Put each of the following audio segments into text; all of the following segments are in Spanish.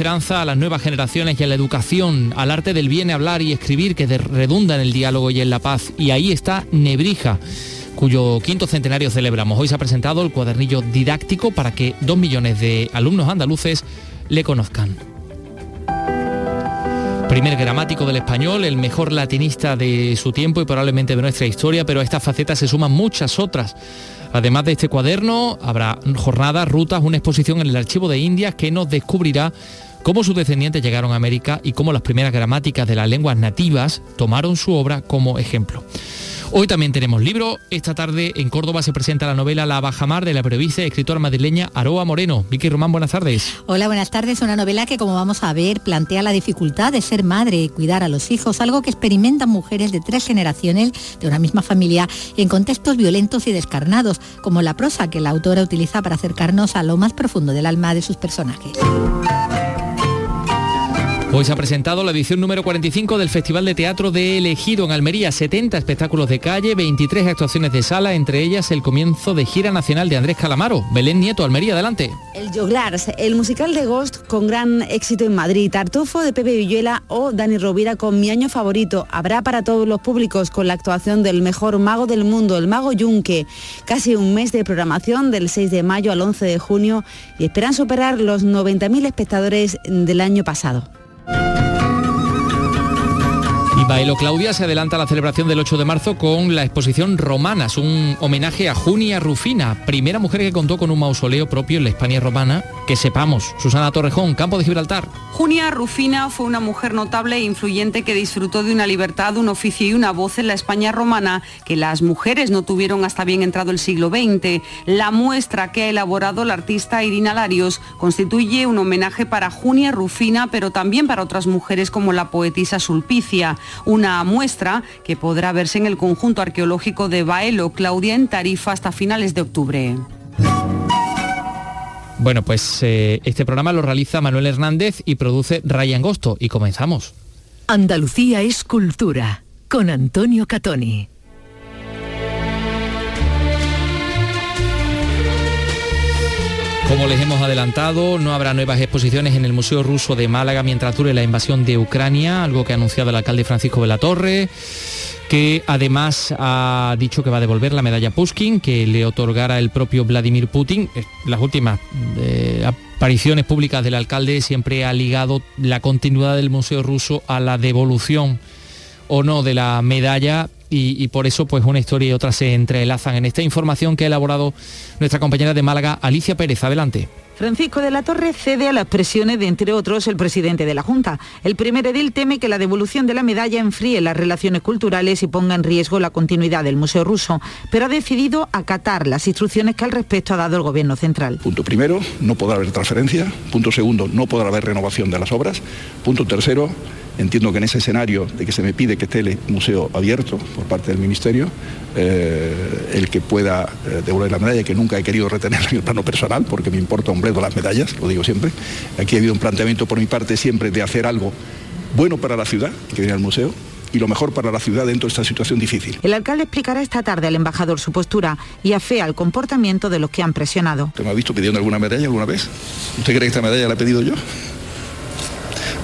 esperanza a las nuevas generaciones y a la educación, al arte del bien hablar y escribir que redunda en el diálogo y en la paz. Y ahí está Nebrija cuyo quinto centenario celebramos. Hoy se ha presentado el cuadernillo didáctico para que dos millones de alumnos andaluces le conozcan. Primer gramático del español, el mejor latinista de su tiempo y probablemente de nuestra historia, pero a esta faceta se suman muchas otras. Además de este cuaderno, habrá jornadas, rutas, una exposición en el Archivo de Indias que nos descubrirá cómo sus descendientes llegaron a América y cómo las primeras gramáticas de las lenguas nativas tomaron su obra como ejemplo. Hoy también tenemos libro. Esta tarde en Córdoba se presenta la novela La Bajamar de la prevista y escritora madrileña Aroa Moreno. Vicky Román, buenas tardes. Hola, buenas tardes. Una novela que, como vamos a ver, plantea la dificultad de ser madre y cuidar a los hijos, algo que experimentan mujeres de tres generaciones de una misma familia en contextos violentos y descarnados, como la prosa que la autora utiliza para acercarnos a lo más profundo del alma de sus personajes. Hoy se ha presentado la edición número 45 del Festival de Teatro de Elegido en Almería, 70 espectáculos de calle, 23 actuaciones de sala, entre ellas el comienzo de gira nacional de Andrés Calamaro. Belén Nieto, Almería, adelante. El Joglars, el musical de Ghost con gran éxito en Madrid, Tartufo de Pepe Villuela o Dani Rovira con Mi año favorito. Habrá para todos los públicos con la actuación del mejor mago del mundo, el mago Yunque. Casi un mes de programación del 6 de mayo al 11 de junio y esperan superar los 90.000 espectadores del año pasado. Y Bailo Claudia se adelanta a la celebración del 8 de marzo con la exposición Romanas, un homenaje a Junia Rufina, primera mujer que contó con un mausoleo propio en la España romana, que sepamos. Susana Torrejón, Campo de Gibraltar. Junia Rufina fue una mujer notable e influyente que disfrutó de una libertad, un oficio y una voz en la España romana que las mujeres no tuvieron hasta bien entrado el siglo XX. La muestra que ha elaborado la artista Irina Larios constituye un homenaje para Junia Rufina, pero también para otras mujeres como la poetisa Sulpicia una muestra que podrá verse en el conjunto arqueológico de Baelo Claudia en Tarifa hasta finales de octubre. Bueno, pues eh, este programa lo realiza Manuel Hernández y produce Ryan Gosto y comenzamos. Andalucía es cultura con Antonio Catoni. Como les hemos adelantado, no habrá nuevas exposiciones en el Museo Ruso de Málaga mientras dure la invasión de Ucrania, algo que ha anunciado el alcalde Francisco de la Torre que además ha dicho que va a devolver la medalla Pushkin que le otorgara el propio Vladimir Putin. Eh, las últimas eh, apariciones públicas del alcalde siempre ha ligado la continuidad del Museo Ruso a la devolución o no de la medalla y, por eso pues una historia y otra se entrelazan en esta información que ha elaborado nuestra compañera de Málaga, Alicia Pérez. Adelante. Francisco de la Torre cede a las presiones de, entre otros, el presidente de la Junta. El primer edil teme que la devolución de la medalla enfríe las relaciones culturales y ponga en riesgo la continuidad del Museo Ruso, pero ha decidido acatar las instrucciones que al respecto ha dado el Gobierno central. Punto primero, no podrá haber transferencia. Punto segundo, no podrá haber renovación de las obras. Punto tercero, Entiendo que en ese escenario de que se me pide que esté el museo abierto por parte del Ministerio, eh, el que pueda eh, devolver la medalla, que nunca he querido retener en el plano personal, porque me importa un bledo las medallas, lo digo siempre. Aquí ha habido un planteamiento por mi parte siempre de hacer algo bueno para la ciudad, que viene al museo, y lo mejor para la ciudad dentro de esta situación difícil. El alcalde explicará esta tarde al embajador su postura y afea el comportamiento de los que han presionado. ¿Usted me ha visto pidiendo alguna medalla alguna vez? ¿Usted cree que esta medalla la he pedido yo?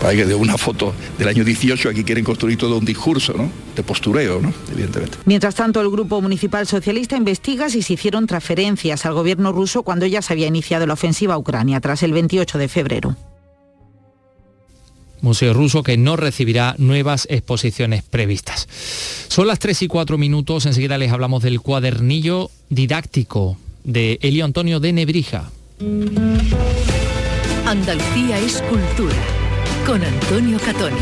Para que de una foto del año 18 aquí quieren construir todo un discurso, ¿no? De postureo, ¿no? Evidentemente. Mientras tanto, el Grupo Municipal Socialista investiga si se hicieron transferencias al gobierno ruso cuando ya se había iniciado la ofensiva a Ucrania tras el 28 de febrero. Museo Ruso que no recibirá nuevas exposiciones previstas. Son las 3 y 4 minutos, enseguida les hablamos del cuadernillo didáctico de Elio Antonio de Nebrija. Andalucía es cultura con Antonio Catoni.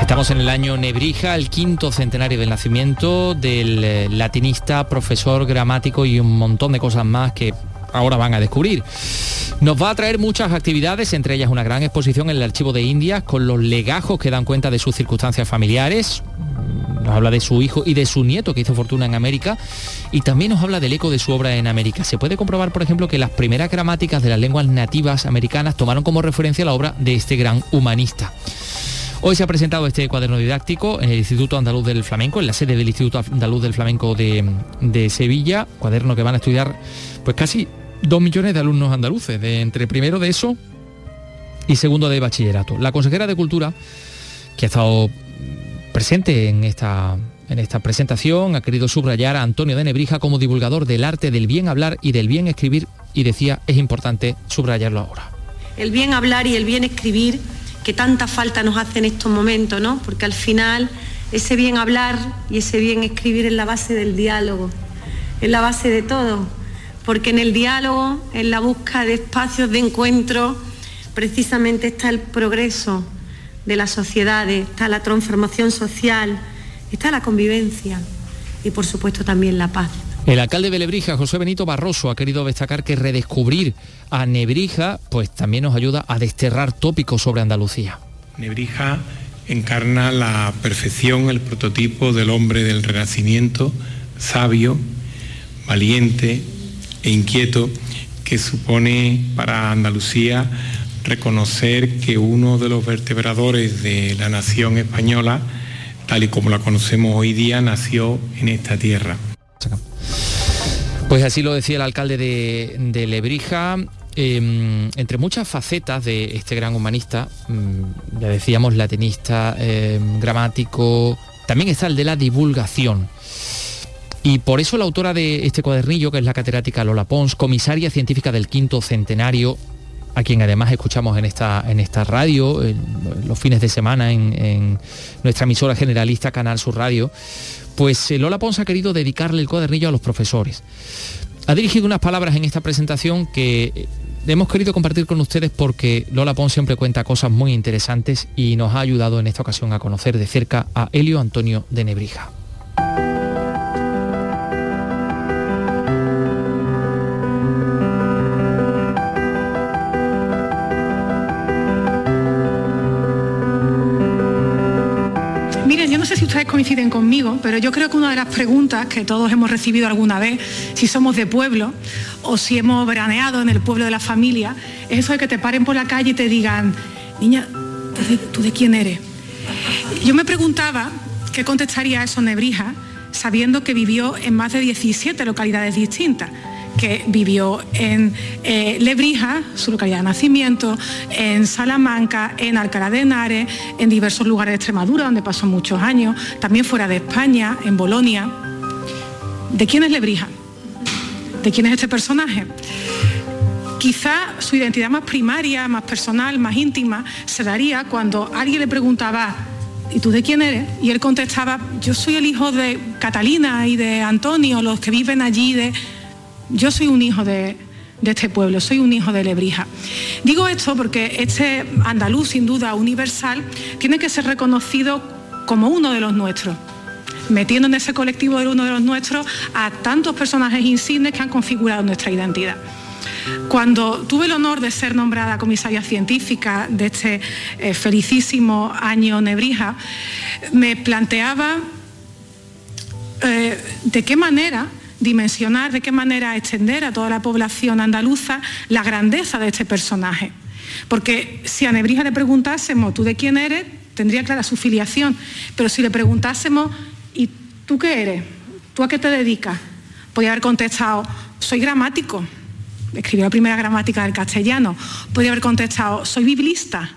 Estamos en el año Nebrija, el quinto centenario del nacimiento del eh, latinista, profesor gramático y un montón de cosas más que ahora van a descubrir. Nos va a traer muchas actividades, entre ellas una gran exposición en el Archivo de Indias con los legajos que dan cuenta de sus circunstancias familiares, nos habla de su hijo y de su nieto que hizo fortuna en América y también nos habla del eco de su obra en América. Se puede comprobar, por ejemplo, que las primeras gramáticas de las lenguas nativas americanas tomaron como referencia la obra de este gran humanista. Hoy se ha presentado este cuaderno didáctico en el Instituto Andaluz del Flamenco, en la sede del Instituto Andaluz del Flamenco de, Sevilla, cuaderno que van a estudiar pues casi dos millones de alumnos andaluces, de entre primero de eso y segundo de bachillerato. La consejera de Cultura, que ha estado presente en esta, en esta presentación, ha querido subrayar a Antonio de Nebrija como divulgador del arte del bien hablar y del bien escribir y decía, es importante subrayarlo ahora. El bien hablar y el bien escribir que tanta falta nos hace en estos momentos, ¿no? Porque al final ese bien hablar y ese bien escribir es la base del diálogo, es la base de todo, porque en el diálogo, en la búsqueda de espacios de encuentro, precisamente está el progreso de las sociedades, está la transformación social, está la convivencia y por supuesto también la paz. El alcalde de Lebrija, José Benito Barroso, ha querido destacar que redescubrir a Nebrija pues también nos ayuda a desterrar tópicos sobre Andalucía. Nebrija encarna la perfección, el prototipo del hombre del Renacimiento, sabio, valiente e inquieto, que supone para Andalucía reconocer que uno de los vertebradores de la nación española, tal y como la conocemos hoy día, nació en esta tierra. Pues así lo decía el alcalde de, Lebrija. Em, entre muchas facetas de este gran humanista, mm, ya decíamos latinista, em, gramático, también está el de la divulgación. Y por eso la autora de este cuadernillo, que es la catedrática Lola Pons, comisaria científica del quinto centenario, a quien además escuchamos en esta, en esta radio, los fines de semana en, nuestra emisora generalista Canal Sur Radio, pues eh, Lola Pons ha querido dedicarle el cuadernillo a los profesores. Ha dirigido unas palabras en esta presentación que hemos querido compartir con ustedes porque Lola Pons siempre cuenta cosas muy interesantes y nos ha ayudado en esta ocasión a conocer de cerca a Helio Antonio de Nebrija. Coinciden conmigo, pero yo creo que una de las preguntas que todos hemos recibido alguna vez, si somos de pueblo o si hemos veraneado en el pueblo de la familia, es eso de que te paren por la calle y te digan, niña, ¿tú de quién eres? Yo me preguntaba qué contestaría eso Nebrija, sabiendo que vivió en más de 17 localidades distintas que vivió en eh, Lebrija, su localidad de nacimiento, en Salamanca, en Alcalá de Henares, en diversos lugares de Extremadura, donde pasó muchos años, también fuera de España, en Bolonia. ¿De quién es Lebrija? ¿De quién es este personaje? Quizá su identidad más primaria, más personal, más íntima, se daría cuando alguien le preguntaba, ¿y tú de quién eres? Y él contestaba, yo soy el hijo de Catalina y de Antonio, los que viven allí de yo soy un hijo de, este pueblo, soy un hijo de Lebrija. Digo esto porque este andaluz, sin duda universal, tiene que ser reconocido como uno de los nuestros metiendo en ese colectivo de uno de los nuestros a tantos personajes insignes que han configurado nuestra identidad. Cuando tuve el honor de ser nombrada comisaria científica de este eh, felicísimo año Nebrija, me planteaba eh, de qué manera dimensionar, de qué manera extender a toda la población andaluza la grandeza de este personaje. Porque si a Nebrija le preguntásemos, ¿tú de quién eres? Tendría clara su filiación. Pero si le preguntásemos, ¿y tú qué eres? ¿Tú a qué te dedicas? Podría haber contestado, soy gramático. Escribió la primera gramática del castellano. Podría haber contestado, soy biblista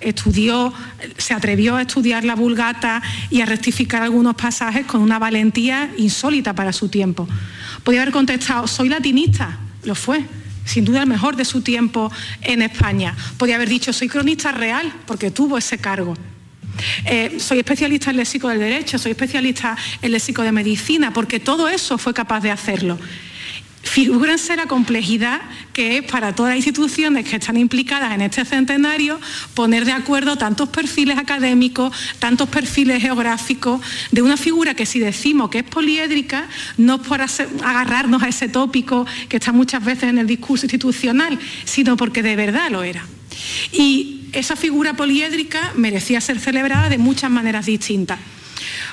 estudió, se atrevió a estudiar la vulgata y a rectificar algunos pasajes con una valentía insólita para su tiempo. Podía haber contestado, soy latinista, lo fue, sin duda el mejor de su tiempo en España. Podía haber dicho, soy cronista real, porque tuvo ese cargo. Eh, soy especialista en léxico del derecho, soy especialista en léxico de medicina, porque todo eso fue capaz de hacerlo. Figúrense la complejidad que es para todas las instituciones que están implicadas en este centenario poner de acuerdo tantos perfiles académicos, tantos perfiles geográficos, de una figura que si decimos que es poliédrica, no es por agarrarnos a ese tópico que está muchas veces en el discurso institucional, sino porque de verdad lo era. Y esa figura poliédrica merecía ser celebrada de muchas maneras distintas.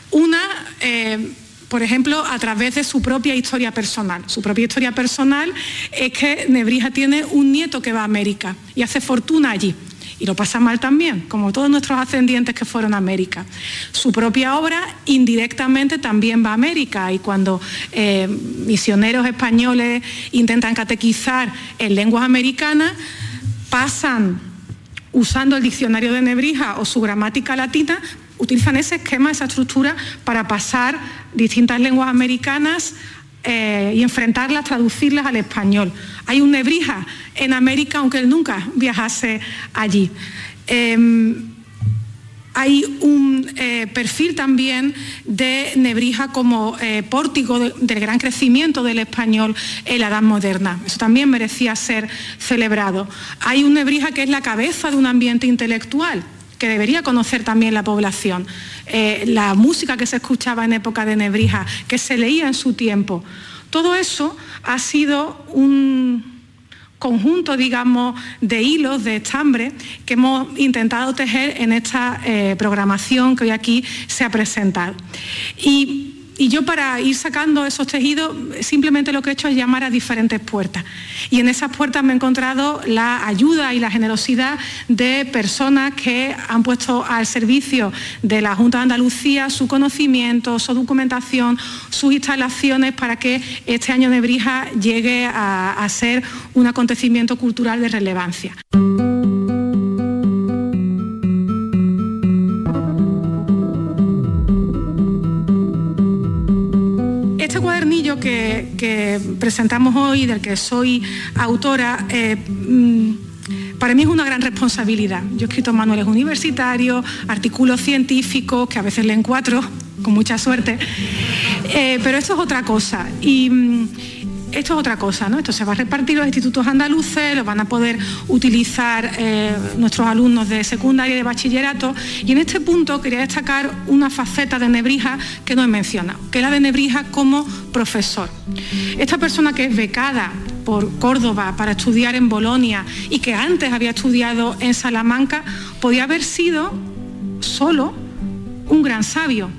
Una, eh, por ejemplo, a través de su propia historia personal. Su propia historia personal es que Nebrija tiene un nieto que va a América y hace fortuna allí. y lo pasa mal también, como todos nuestros ascendientes que fueron a América. Su propia obra indirectamente también va a América y cuando eh, misioneros españoles intentan catequizar en lenguas americanas, pasan usando el diccionario de Nebrija o su gramática latina, utilizan ese esquema, esa estructura para pasar distintas lenguas americanas eh, y enfrentarlas, traducirlas al español. Hay un Nebrija en América, aunque él nunca viajase allí. Em, hay un eh, perfil también de Nebrija como eh, pórtico del gran crecimiento del español en la Edad Moderna. Eso también merecía ser celebrado. Hay un Nebrija que es la cabeza de un ambiente intelectual que debería conocer también la población. Eh, la música que se escuchaba en época de Nebrija, que se leía en su tiempo. Todo eso ha sido un conjunto, digamos, de hilos, de estambre que hemos intentado tejer en esta eh, programación que hoy aquí se ha presentado. Y y yo para ir sacando esos tejidos, simplemente lo que he hecho es llamar a diferentes puertas. Y en esas puertas me he encontrado la ayuda y la generosidad de personas que han puesto al servicio de la Junta de Andalucía su conocimiento, su documentación, sus instalaciones para que este año de Brija llegue a, a ser un acontecimiento cultural de relevancia. Que, presentamos hoy, del que soy autora, eh, mm, para mí es una gran responsabilidad. Yo he escrito manuales universitarios, artículos científicos, que a veces leen cuatro, con mucha suerte, eh, pero esto es otra cosa. Y, mm, esto es otra cosa, ¿no? Esto se va a repartir los institutos andaluces, lo van a poder utilizar eh, nuestros alumnos de secundaria y de bachillerato. Y en este punto quería destacar una faceta de Nebrija que no he mencionado, que es la de Nebrija como profesor. Esta persona que es becada por Córdoba para estudiar en Bolonia y que antes había estudiado en Salamanca, podía haber sido solo un gran sabio,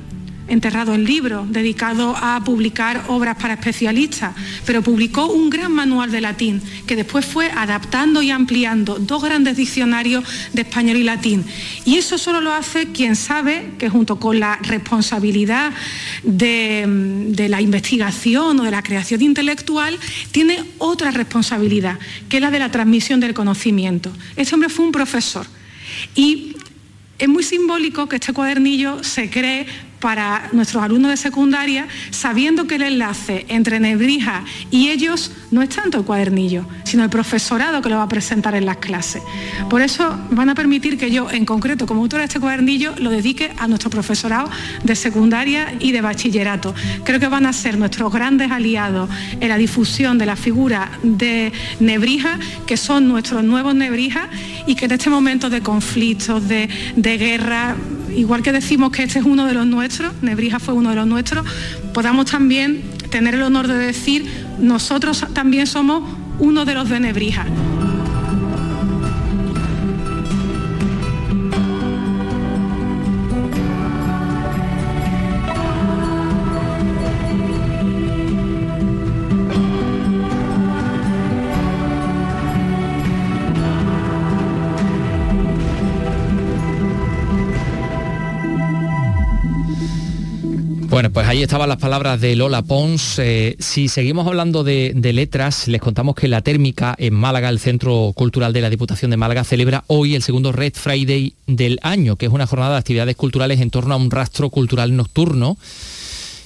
enterrado en libros, dedicado a publicar obras para especialistas, pero publicó un gran manual de latín que después fue adaptando y ampliando dos grandes diccionarios de español y latín. Y eso solo lo hace quien sabe que junto con la responsabilidad de, de la investigación o de la creación intelectual, tiene otra responsabilidad, que es la de la transmisión del conocimiento. Este hombre fue un profesor. Y es muy simbólico que este cuadernillo se cree para nuestros alumnos de secundaria, sabiendo que el enlace entre Nebrija y ellos no es tanto el cuadernillo, sino el profesorado que lo va a presentar en las clases. Por eso van a permitir que yo, en concreto, como autora de este cuadernillo, lo dedique a nuestro profesorado de secundaria y de bachillerato. Creo que van a ser nuestros grandes aliados en la difusión de la figura de Nebrija, que son nuestros nuevos Nebrija y que en este momento de conflictos, de, de guerra, igual que decimos que este es uno de los nuestros, Nebrija fue uno de los nuestros, podamos también tener el honor de decir, nosotros también somos uno de los de Nebrija. Pues ahí estaban las palabras de Lola Pons. Eh, si seguimos hablando de, letras, les contamos que la térmica en Málaga, el Centro Cultural de la Diputación de Málaga, celebra hoy el segundo Red Friday del año, que es una jornada de actividades culturales en torno a un rastro cultural nocturno.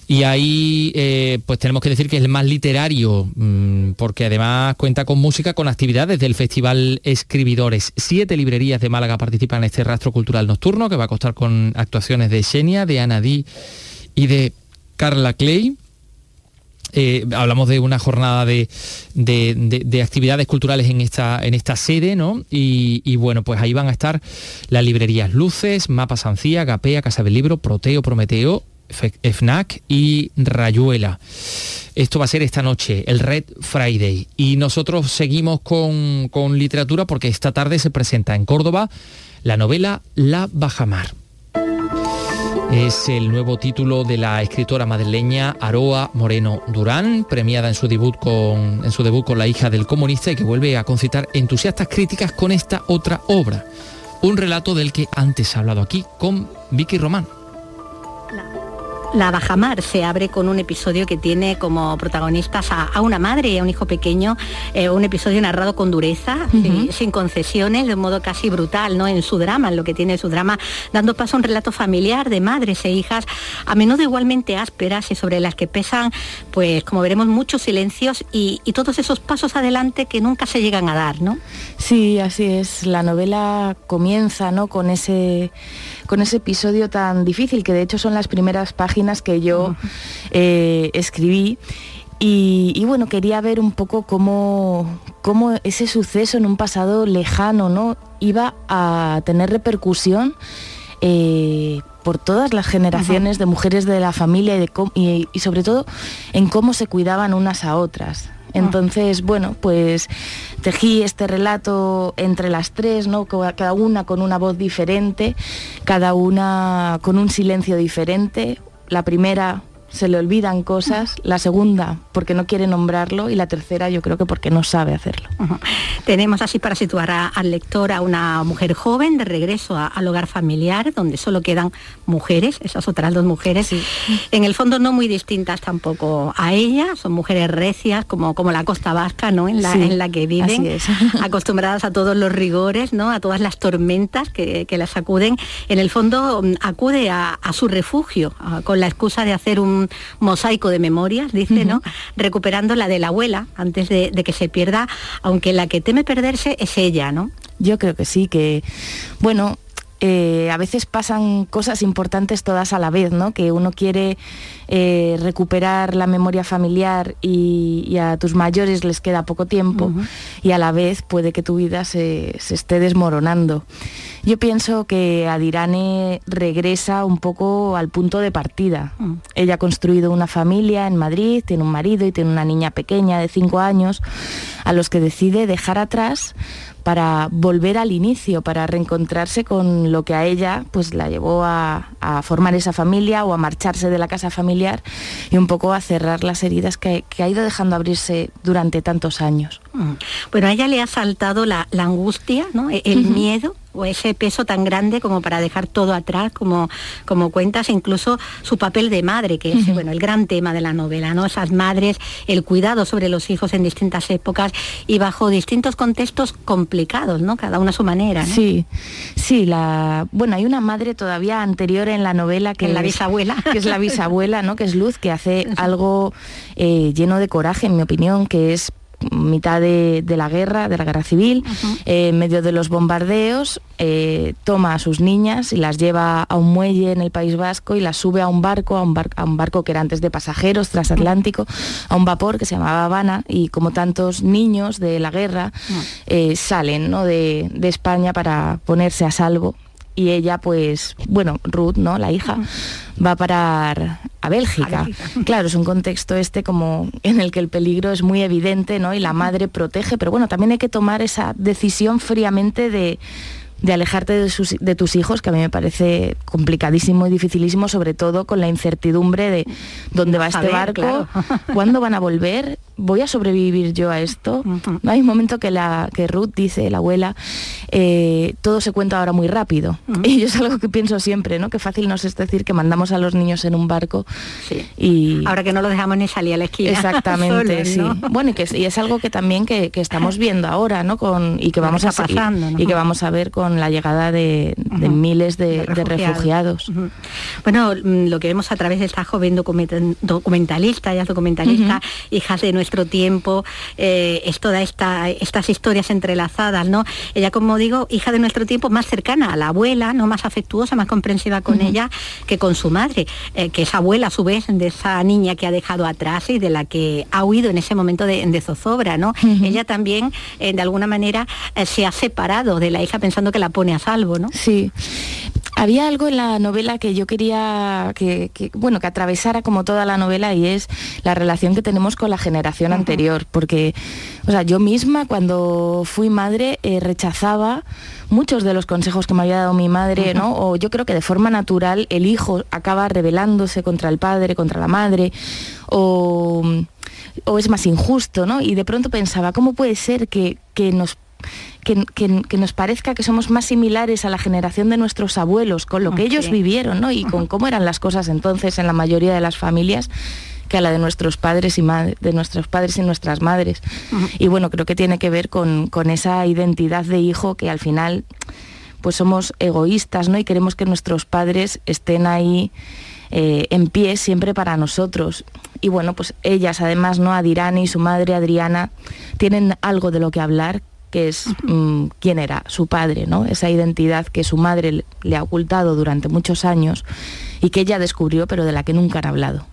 Y ahí eh, pues tenemos que decir que es el más literario, mm, porque además cuenta con música, con actividades del Festival Escribidores. Siete librerías de Málaga participan en este rastro cultural nocturno, que va a costar con actuaciones de Xenia, de Anadí y de Carla Clay. Eh, hablamos de una jornada de, actividades culturales en esta, en esta sede, ¿no? Y, bueno, pues ahí van a estar las librerías Luces, Mapa Sancía, Gapea, Casa del Libro, Proteo, Prometeo, FNAC y Rayuela. Esto va a ser esta noche, el Red Friday. Y nosotros seguimos con, con literatura porque esta tarde se presenta en Córdoba la novela La Bajamar. Es el nuevo título de la escritora madrileña Aroa Moreno Durán, premiada en su debut con, en su debut con La hija del comunista y que vuelve a concitar entusiastas críticas con esta otra obra. un relato del que antes he hablado aquí con Vicky Román. La Bajamar se abre con un episodio que tiene como protagonistas a, una madre y a un hijo pequeño, eh, un episodio narrado con dureza, sin, concesiones, de un modo casi brutal, ¿no? En su drama, en lo que tiene su drama, dando paso a un relato familiar de madres e hijas, a menudo igualmente ásperas y sobre las que pesan, pues como veremos, muchos silencios y, y todos esos pasos adelante que nunca se llegan a dar, ¿no? Sí, así es. La novela comienza, ¿no? Con ese con ese episodio tan difícil, que de hecho son las primeras páginas que yo eh, escribí. Y, bueno, quería ver un poco cómo, cómo, ese suceso en un pasado lejano ¿no? iba a tener repercusión eh, por todas las generaciones de mujeres de la familia y, y, sobre todo en cómo se cuidaban unas a otras. Entonces, bueno, pues tejí este relato entre las tres, ¿no? Cada una con una voz diferente, cada una con un silencio diferente. La primera se le olvidan cosas, la segunda porque no quiere nombrarlo y la tercera yo creo que porque no sabe hacerlo. Tenemos así para situar al lector a una mujer joven de regreso al hogar familiar, donde solo quedan mujeres, esas otras dos mujeres, en el fondo no muy distintas tampoco a ella, son mujeres recias como, como la costa vasca, ¿no? En la, en la que viven, acostumbradas a todos los rigores, ¿no? A todas las tormentas que, las acuden. En el fondo mm, acude a, su refugio con la excusa de hacer un mosaico de memorias, dice, ¿no? Recuperando la de la abuela antes de, que se pierda, aunque la que teme perderse es ella, ¿no? Yo creo que sí, que, bueno, eh, a veces pasan cosas importantes todas a la vez, ¿no? Que uno quiere eh, recuperar la memoria familiar y, a tus mayores les queda poco tiempo y a la vez puede que tu vida se, esté desmoronando. Yo pienso que Adirane regresa un poco al punto de partida. Mm. Ella ha construido una familia en Madrid, tiene un marido y tiene una niña pequeña de cinco años, a los que decide dejar atrás para volver al inicio, para reencontrarse con lo que a ella pues la llevó a, formar esa familia o a marcharse de la casa familiar y un poco a cerrar las heridas que, ha ido dejando abrirse durante tantos años. Mm. Bueno, a ella le ha saltado la, angustia, ¿no? E, el miedo o ese peso tan grande como para dejar todo atrás, como, como cuentas, incluso su papel de madre, que es bueno, el gran tema de la novela, ¿no? Esas madres, el cuidado sobre los hijos en distintas épocas y bajo distintos contextos complicados, ¿no? Cada una a su manera. Sí, sí, la bueno, hay una madre todavía anterior en la novela que es la bisabuela. Que es la bisabuela, ¿no? Que es Luz, que hace algo eh, lleno de coraje, en mi opinión, que es mitad de, la guerra, de la guerra civil, eh, en medio de los bombardeos, eh, toma a sus niñas y las lleva a un muelle en el País Vasco y las sube a un barco, a un, a un barco que era antes de pasajeros, transatlántico, a un vapor que se llamaba Habana y como tantos niños de la guerra eh, salen de, de España para ponerse a salvo y ella pues, bueno, Ruth, ¿no? La hija, va a parar a Bélgica. Claro, es un contexto este como en el que el peligro es muy evidente, ¿no? Y la madre protege, pero bueno, también hay que tomar esa decisión fríamente de de alejarte de, tus hijos, que a mí me parece complicadísimo y dificilísimo, sobre todo con la incertidumbre de dónde va este barco, cuándo van a volver, voy a sobrevivir yo a esto. No hay un momento que, la, que Ruth dice, la abuela, eh, todo se cuenta ahora muy rápido. Y yo es algo que pienso siempre, ¿no? Que fácil nos es decir que mandamos a los niños en un barco y... Ahora que no lo dejamos ni salir a la esquina. Exactamente, sí. Bueno, y, que, y es algo que también que, estamos viendo ahora, ¿no? Con, y que vamos a pasando, y que vamos a ver con la llegada de, miles de, refugiados. Bueno, mm, lo que vemos a través de esta joven documentalista, ella es documentalista, hijas de nuestro tiempo, eh, es todas esta, estas historias entrelazadas, ¿no? Ella, como digo, hija de nuestro tiempo, más cercana a la abuela, ¿no? Más afectuosa, más comprensiva con ella que con su madre, eh, que es abuela a su vez de esa niña que ha dejado atrás y de la que ha huido en ese momento de, zozobra, ¿no? Ella también, eh, de alguna manera, se ha separado de la hija pensando que la pone a salvo, ¿no? Sí. Había algo en la novela que yo quería que, bueno, que atravesara como toda la novela y es la relación que tenemos con la generación anterior, porque, o sea, yo misma cuando fui madre eh, rechazaba muchos de los consejos que me había dado mi madre, ¿no? O yo creo que de forma natural el hijo acaba rebelándose contra el padre, contra la madre, o, o es más injusto, ¿no? Y de pronto pensaba, ¿cómo puede ser que, que nos que, nos parezca que somos más similares a la generación de nuestros abuelos, con lo que ellos vivieron, ¿no? Y con cómo eran las cosas entonces en la mayoría de las familias que a la de nuestros padres y de nuestros padres y nuestras madres. Y bueno, creo que tiene que ver con, con esa identidad de hijo que al final pues somos egoístas, ¿no? Y queremos que nuestros padres estén ahí eh, en pie siempre para nosotros. Y bueno, pues ellas además, ¿no? Adirani y su madre Adriana tienen algo de lo que hablar que es mm, quién era su padre, ¿no? Esa identidad que su madre le ha ocultado durante muchos años y que ella descubrió, pero de la que nunca han hablado.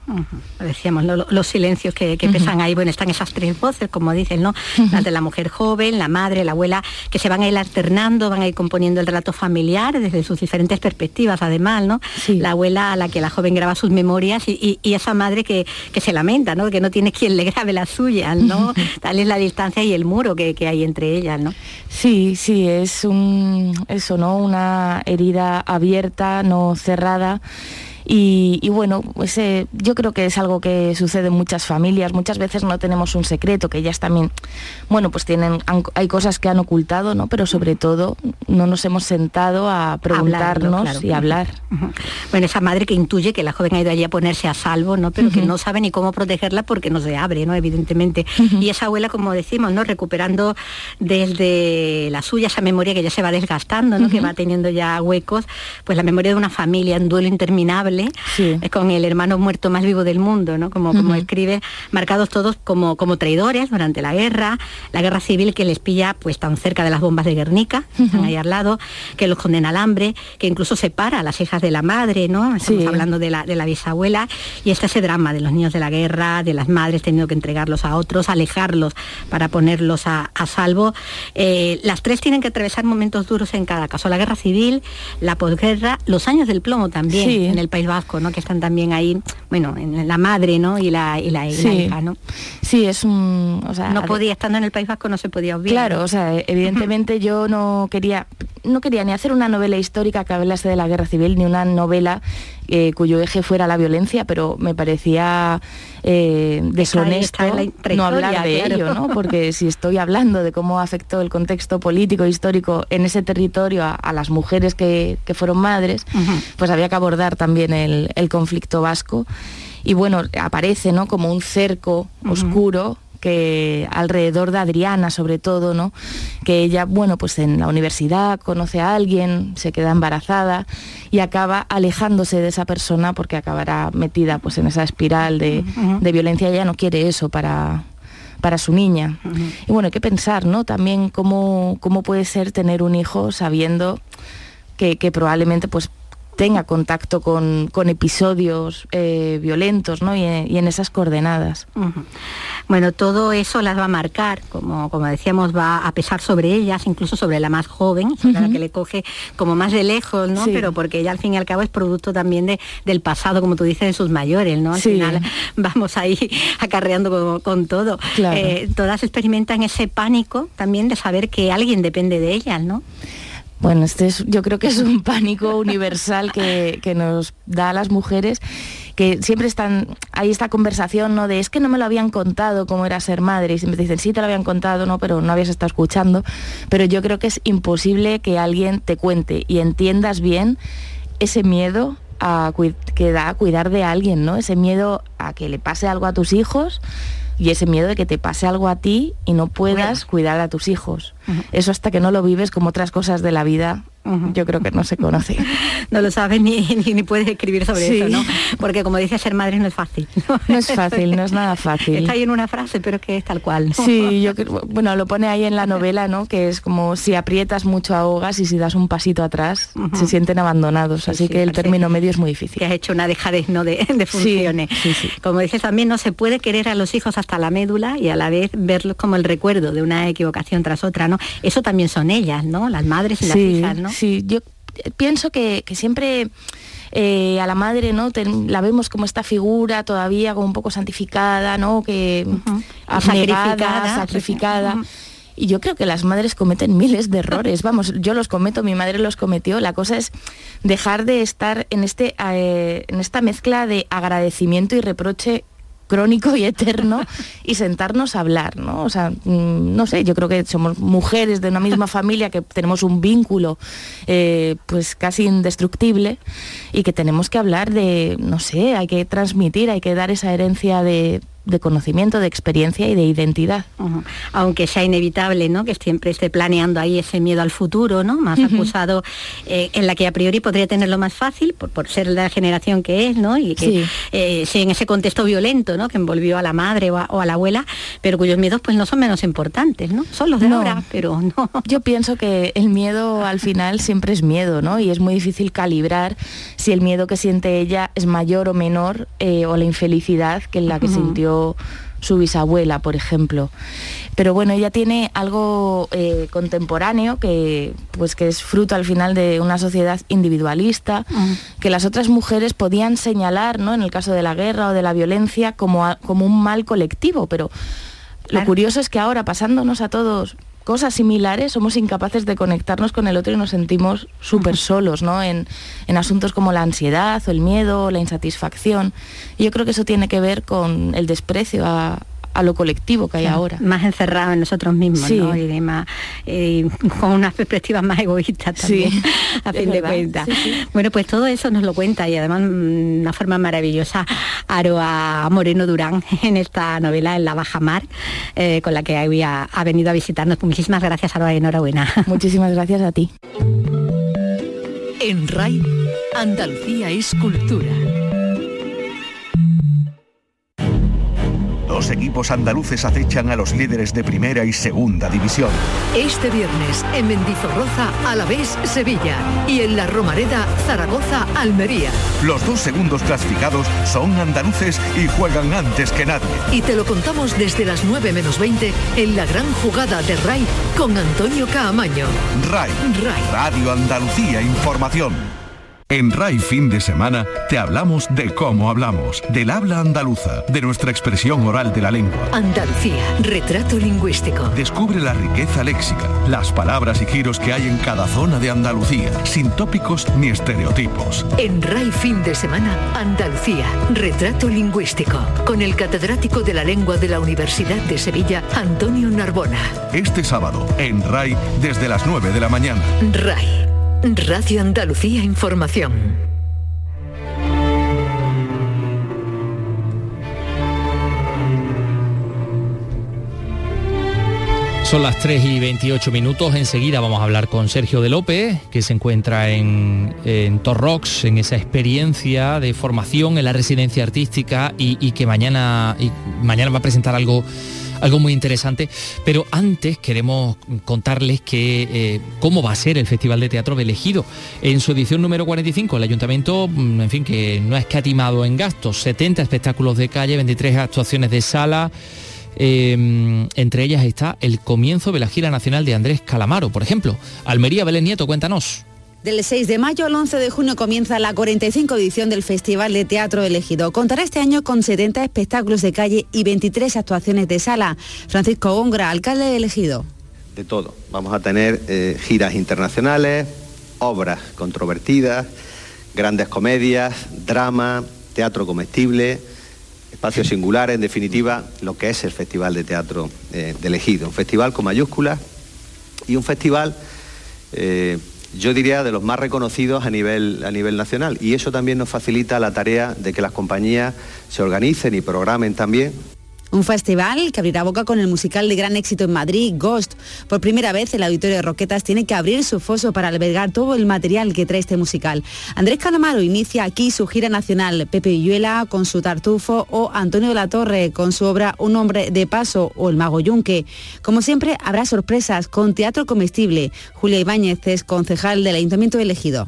Decíamos, los silencios que, pesan ahí, bueno, están esas tres voces, como dicen, ¿no? Las de la mujer joven, la madre, la abuela, que se van a ir alternando, van a ir componiendo el relato familiar desde sus diferentes perspectivas, además, ¿no? La abuela a la que la joven graba sus memorias y, esa madre que, se lamenta, ¿no? Que no tiene quien le grabe las suyas, ¿no? Tal es la distancia y el muro que, que hay entre ellas, ¿no? Sí, sí, es un, eso, ¿no? Una herida abierta, no cerrada y, bueno, pues eh, yo creo que es algo que sucede en muchas familias. Muchas veces no tenemos un secreto, que ellas también, bueno, pues tienen, hay cosas que han ocultado, ¿no? Pero sobre todo no nos hemos sentado a preguntarnos y hablar. Bueno, esa madre que intuye que la joven ha ido allí a ponerse a salvo, ¿no? Pero que no sabe ni cómo protegerla porque no se abre, ¿no? Evidentemente. Y esa abuela, como decimos, ¿no? Recuperando desde la suya esa memoria que ya se va desgastando, ¿no? Que va teniendo ya huecos, pues la memoria de una familia en duelo interminable es con el hermano muerto más vivo del mundo, ¿no? Como, como escribe, marcados todos como, como traidores durante la guerra, la guerra civil que les pilla pues tan cerca de las bombas de Guernica, están ahí al lado, que los condena al hambre, que incluso separa a las hijas de la madre, ¿no? Estamos hablando de la, de la bisabuela, y está ese drama de los niños de la guerra, de las madres teniendo que entregarlos a otros, alejarlos para ponerlos a, salvo. Eh, las tres tienen que atravesar momentos duros en cada caso, la guerra civil, la posguerra, los años del plomo también en el país Vasco, ¿no? Que están también ahí, bueno, en la madre, ¿no? Y la, y la, hija, ¿no? Sí, es un... no podía, estando en el País Vasco no se podía olvidar. Claro, o sea, evidentemente yo no quería, no quería ni hacer una novela histórica que hablase de la guerra civil, ni una novela eh, cuyo eje fuera la violencia, pero me parecía eh, deshonesto no hablar de ello, ¿no? porque si estoy hablando de cómo afectó el contexto político e histórico en ese territorio a, las mujeres que, fueron madres, pues había que abordar también el, conflicto vasco. Y bueno, aparece ¿no? como un cerco oscuro que alrededor de Adriana sobre todo, ¿no? Que ella, bueno, pues en la universidad conoce a alguien, se queda embarazada y acaba alejándose de esa persona porque acabará metida pues en esa espiral de, violencia. Ella no quiere eso para, para su niña. Y bueno, hay que pensar, ¿no? También cómo, cómo puede ser tener un hijo sabiendo que, que probablemente pues tenga contacto con, episodios eh, violentos ¿no? y, en esas coordenadas. Bueno, todo eso las va a marcar, como, como decíamos, va a pesar sobre ellas, incluso sobre la más joven, la que le coge como más de lejos, ¿no? Pero porque ella al fin y al cabo es producto también de, del pasado, como tú dices, de sus mayores, ¿no? Al final vamos ahí acarreando con, todo. Eh, todas experimentan ese pánico también de saber que alguien depende de ellas, ¿no? Bueno, este es, yo creo que es un pánico universal que, nos da a las mujeres que siempre están, hay esta conversación, ¿no? De es que no me lo habían contado cómo era ser madre, y siempre dicen, sí te lo habían contado, no, pero no habías estado escuchando. Pero yo creo que es imposible que alguien te cuente y entiendas bien ese miedo a, que da a cuidar de alguien, ¿no? Ese miedo a que le pase algo a tus hijos y ese miedo de que te pase algo a ti y no puedas cuidar a tus hijos. Eso hasta que no lo vives como otras cosas de la vida yo creo que no se conoce. no lo sabes ni, ni, puedes escribir sobre eso, ¿no? Porque como dice, ser madre no es fácil. No, es fácil, no es nada fácil. Está ahí en una frase, pero que es tal cual. Sí, yo bueno, lo pone ahí en la novela, ¿no? Que es como si aprietas mucho ahogas y si das un pasito atrás, se sienten abandonados. así que el término medio es muy difícil. Que has hecho una dejadez ¿no? de, de funciones. como dices también, no se puede querer a los hijos hasta la médula y a la vez verlos como el recuerdo de una equivocación tras otra, ¿no? Eso también son ellas, ¿no? Las madres y las hijas, ¿no? Sí, yo pienso que, siempre eh, a la madre no la vemos como esta figura todavía como un poco santificada no que sacrificada, sacrificada. Y yo creo que las madres cometen miles de errores. Vamos, yo los cometo, mi madre los cometió. La cosa es dejar de estar en, este, eh, en esta mezcla de agradecimiento y reproche crónico y eterno y sentarnos a hablar, ¿no? O sea, mm, no sé, yo creo que somos mujeres de una misma familia que tenemos un vínculo eh, pues casi indestructible y que tenemos que hablar de, no sé, hay que transmitir, hay que dar esa herencia de de conocimiento, de experiencia y de identidad. Aunque sea inevitable, ¿no? Que siempre esté planeando ahí ese miedo al futuro, ¿no? Más acusado, eh, en la que a priori podría tenerlo más fácil por, ser la generación que es, ¿no? Y que eh, sí. en ese contexto violento, ¿no? Que envolvió a la madre o a, la abuela, pero cuyos miedos pues no son menos importantes, ¿no? Son los de ahora, pero no. Yo pienso que el miedo al final siempre es miedo, ¿no? Y es muy difícil calibrar si el miedo que siente ella es mayor o menor eh, o la infelicidad que la que sintió su bisabuela, por ejemplo. Pero bueno, ella tiene algo eh, contemporáneo que, pues, que es fruto al final de una sociedad individualista, que las otras mujeres podían señalar, ¿no? en el caso de la guerra o de la violencia, como, como un mal colectivo. Pero lo curioso es que ahora, pasándonos a todos cosas similares, somos incapaces de conectarnos con el otro y nos sentimos súper solos, ¿no? En, asuntos como la ansiedad o el miedo, la insatisfacción. Y yo creo que eso tiene que ver con el desprecio a, lo colectivo que hay ahora. Más encerrado en nosotros mismos, ¿no? Y eh, con unas perspectivas más egoístas también, a fin de cuentas. bueno, pues todo eso nos lo cuenta y además mm, una forma maravillosa Aroa Moreno Durán en esta novela, en La Baja Mar, eh, con la que había ha, venido a visitarnos. Pues muchísimas gracias, Aroa, enhorabuena. Muchísimas gracias a ti. En RAI, Andalucía es cultura. Los equipos andaluces acechan a los líderes de primera y segunda división. Este viernes en Mendizorroza, Alavés, Sevilla y en La Romareda, Zaragoza, Almería. Los dos segundos clasificados son andaluces y juegan antes que nadie. Y te lo contamos desde las 9 menos 20 en la gran jugada de RAI con Antonio Caamaño. RAI, RAI. Radio Andalucía Información. En RAI Fin de Semana te hablamos de cómo hablamos, del habla andaluza, de nuestra expresión oral de la lengua. Andalucía, retrato lingüístico. Descubre la riqueza léxica, las palabras y giros que hay en cada zona de Andalucía, sin tópicos ni estereotipos. En RAI Fin de Semana, Andalucía, retrato lingüístico, con el catedrático de la lengua de la Universidad de Sevilla, Antonio Narbona. Este sábado, en RAI, desde las 9 de la mañana. RAI Radio Andalucía Información. Son las 3 y 28 minutos. Enseguida vamos a hablar con Sergio de López, que se encuentra en, en Torrox, en esa experiencia de formación en la residencia artística y, que mañana, mañana va a presentar algo algo muy interesante. Pero antes queremos contarles eh, cómo va a ser el Festival de Teatro de Elegido. En su edición número 45, el ayuntamiento, mm, en fin, que no ha escatimado en gastos, 70 espectáculos de calle, 23 actuaciones de sala. Em, entre ellas está el comienzo de la gira nacional de Andrés Calamaro, por ejemplo. Almería Belén Nieto, cuéntanos. Del 6 de mayo al 11 de junio comienza la 45 edición del Festival de Teatro Elegido. Contará este año con 70 espectáculos de calle y 23 actuaciones de sala. Francisco Góngora, alcalde de Elegido. De todo. Vamos a tener eh, giras internacionales, obras controvertidas, grandes comedias, drama, teatro comestible, espacios singulares, en definitiva, lo que es el Festival de Teatro eh, de Elegido. Un festival con mayúsculas y un festival... Eh, yo diría de los más reconocidos a nivel, a nivel nacional. Y eso también nos facilita la tarea de que las compañías se organicen y programen también un festival que abrirá boca con el musical de gran éxito en Madrid, Ghost. Por primera vez el Auditorio de Roquetas tiene que abrir su foso para albergar todo el material que trae este musical. Andrés Calamaro inicia aquí su gira nacional, Pepe Villuela con su Tartufo o Antonio de la Torre con su obra Un hombre de paso o El Mago Yunque. Como siempre habrá sorpresas con teatro comestible. Julia Ibáñez es concejal del Ayuntamiento elegido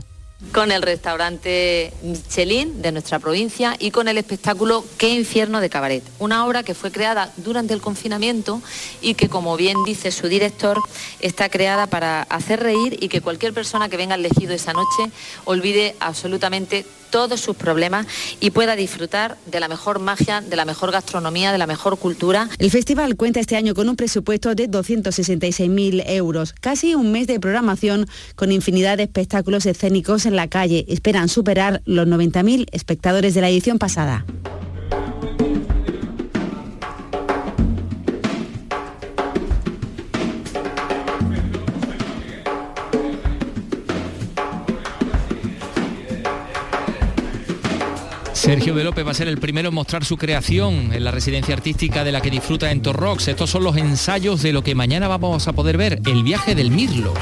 con el restaurante Michelin de nuestra provincia y con el espectáculo Qué infierno de cabaret, una obra que fue creada durante el confinamiento y que, como bien dice su director, está creada para hacer reír y que cualquier persona que venga al elegido esa noche olvide absolutamente todos sus problemas y pueda disfrutar de la mejor magia, de la mejor gastronomía, de la mejor cultura. El festival cuenta este año con un presupuesto de 266.000 euros, casi un mes de programación con infinidad de espectáculos escénicos en la calle. Esperan superar los 90.000 espectadores de la edición pasada. Sergio de López va a ser el primero en mostrar su creación en la residencia artística de la que disfruta en Torrox. Estos son los ensayos de lo que mañana vamos a poder ver, el viaje del Mirlo.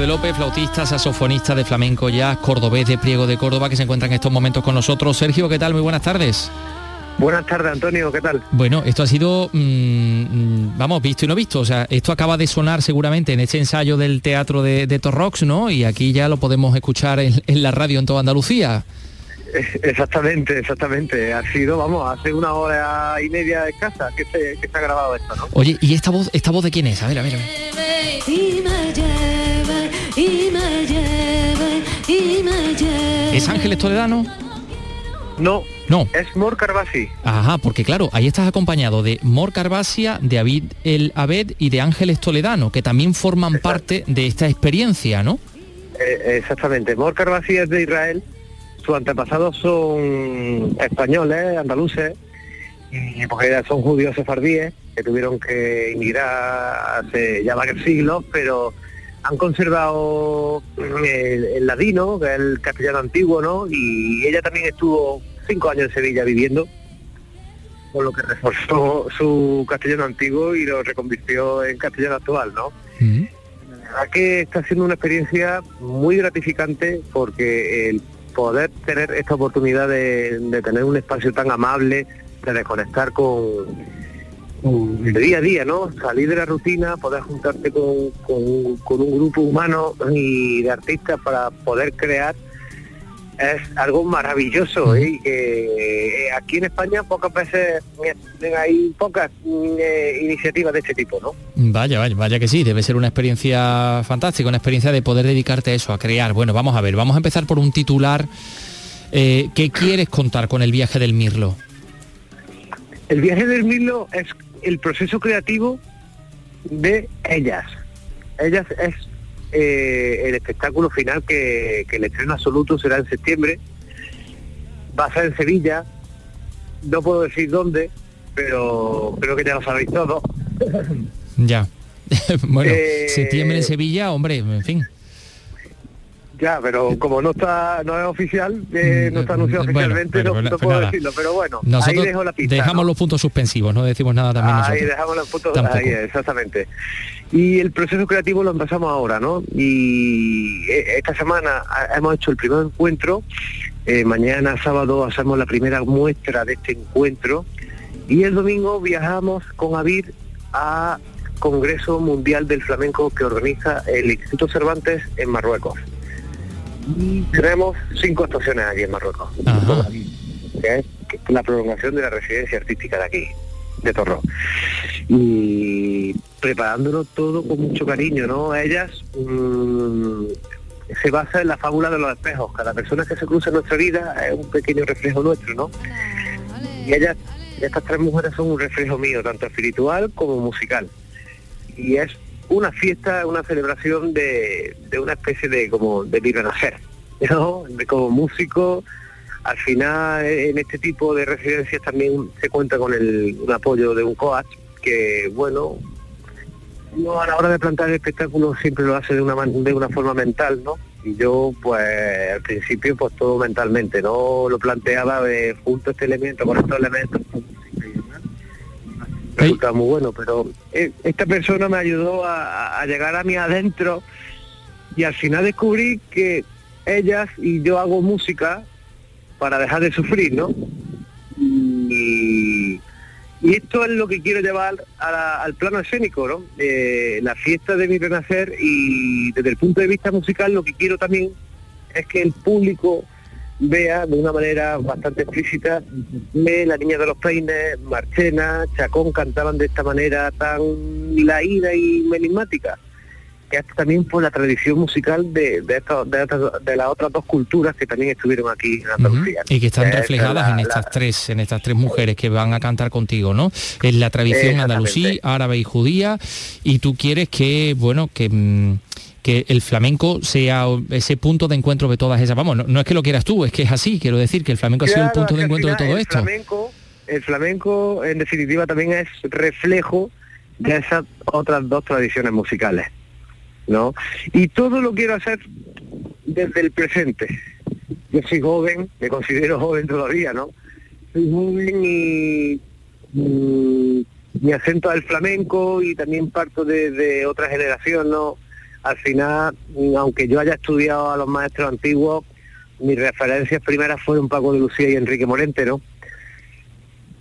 De López, flautista, saxofonista de flamenco jazz, cordobés de Priego de Córdoba, que se encuentra en estos momentos con nosotros. Sergio, ¿qué tal? Muy buenas tardes. Buenas tardes, Antonio, ¿qué tal? Bueno, esto ha sido, mm, vamos, visto y no visto. O sea, esto acaba de sonar seguramente en este ensayo del teatro de, de Torrox, ¿no? Y aquí ya lo podemos escuchar en, en la radio en toda Andalucía. Exactamente, exactamente. Ha sido, vamos, hace una hora y media de casa que se, que se ha grabado esto, ¿no? Oye, ¿y esta voz, esta voz de quién es? A ver, a ver, a ver. Y me y me. ¿Es Ángeles Toledano? No. No. Es Mor Carbasi. Ajá, porque claro, ahí estás acompañado de Mor Carvasia, de David El Abed y de Ángeles Toledano, que también forman parte de esta experiencia, ¿no? Eh, exactamente. Mor Carbasi es de Israel. Sus antepasados son españoles, andaluces, y porque son judíos sefardíes que tuvieron que emigrar hace ya varios siglos, pero han conservado el, el ladino, que es el castellano antiguo, ¿no? Y ella también estuvo cinco años en Sevilla viviendo, por lo que reforzó su castellano antiguo y lo reconvirtió en castellano actual, ¿no? La verdad que está siendo una experiencia muy gratificante porque el poder tener esta oportunidad de, de tener un espacio tan amable, de desconectar con, el día a día, ¿no? Salir de la rutina, poder juntarte con, con- con un grupo humano y de artistas para poder crear es algo maravilloso ¿eh? y que eh, aquí en España pocas veces hay pocas eh, iniciativas de este tipo, ¿no? Vaya, vaya, vaya que sí, debe ser una experiencia fantástica, una experiencia de poder dedicarte a eso, a crear. Bueno, vamos a ver, vamos a empezar por un titular. ¿Qué quieres contar con el viaje del Mirlo? El viaje del Mirlo es el proceso creativo de ellas. Ellas es eh, el espectáculo final que, que el estreno absoluto será en septiembre. Va a ser en Sevilla. No puedo decir dónde, pero creo que ya lo sabéis todo. Ya. bueno, Eh, septiembre en Sevilla, hombre, en fin. Ya, pero como no está no es oficial, eh, no está anunciado Bueno, oficialmente, bueno, no, no puedo nada. decirlo, pero bueno, Nosotros ahí dejo la pista. dejamos ¿no? los puntos suspensivos, no decimos nada también Ahí nosotros. dejamos los puntos, Tampoco. ahí, exactamente. Y el proceso creativo lo empezamos ahora, ¿no? Y eh, esta semana hemos hecho el primer encuentro, eh, mañana sábado hacemos la primera muestra de este encuentro y el domingo viajamos con Avir a Congreso Mundial del Flamenco que organiza el Instituto Cervantes en Marruecos. Tenemos cinco actuaciones aquí en Marruecos, que es la prolongación de la residencia artística de aquí, de Torro. Y preparándolo todo con mucho cariño, ¿no? Ellas mm, se basa en la fábula de los espejos. Cada persona que se cruza en nuestra vida es un pequeño reflejo nuestro, ¿no? Y ellas, estas tres mujeres son un reflejo mío, tanto espiritual como musical. Y es una fiesta, una celebración de, de una especie de como de mi ¿no? De como músico, al final en este tipo de residencias también se cuenta con el un apoyo de un coach que bueno uno a la hora de plantar el espectáculo siempre lo hace de una de una forma mental no y yo pues al principio pues todo mentalmente no lo planteaba de junto este elemento con estos elementos resulta muy bueno pero eh, esta persona me ayudó a, llegar a mí adentro y al final descubrí que ellas y yo hago música para dejar de sufrir, ¿no? Y, esto es lo que quiero llevar al plano escénico, ¿no? Eh, la fiesta de mi renacer y desde el punto de vista musical lo que quiero también es que el público vea de una manera bastante explícita ve La Niña de los Peines, Marchena, Chacón cantaban de esta manera tan laída y melismática. que es también por la tradición musical de, de, de, las otras dos culturas que también estuvieron aquí en Andalucía. y que están es reflejadas la- en la- estas tres en estas tres mujeres que van a cantar contigo no en la tradición andalusí árabe y judía y tú quieres que bueno que mm, que el flamenco sea ese punto de encuentro de todas esas vamos no, no es que lo quieras tú es que es así quiero decir que el flamenco ha sido el punto de encuentro de todo el esto Flamenco, el flamenco, en definitiva, también es reflejo de esas otras dos tradiciones musicales, ¿no? Y todo lo quiero hacer desde el presente. Yo soy joven, me considero joven todavía, ¿no? Soy joven y mi acento al flamenco y también parto de, de otra generación, ¿no? Al final, mm, aunque yo haya estudiado a los maestros antiguos, mis referencias primeras fueron Paco de Lucía y Enrique Morente, ¿no?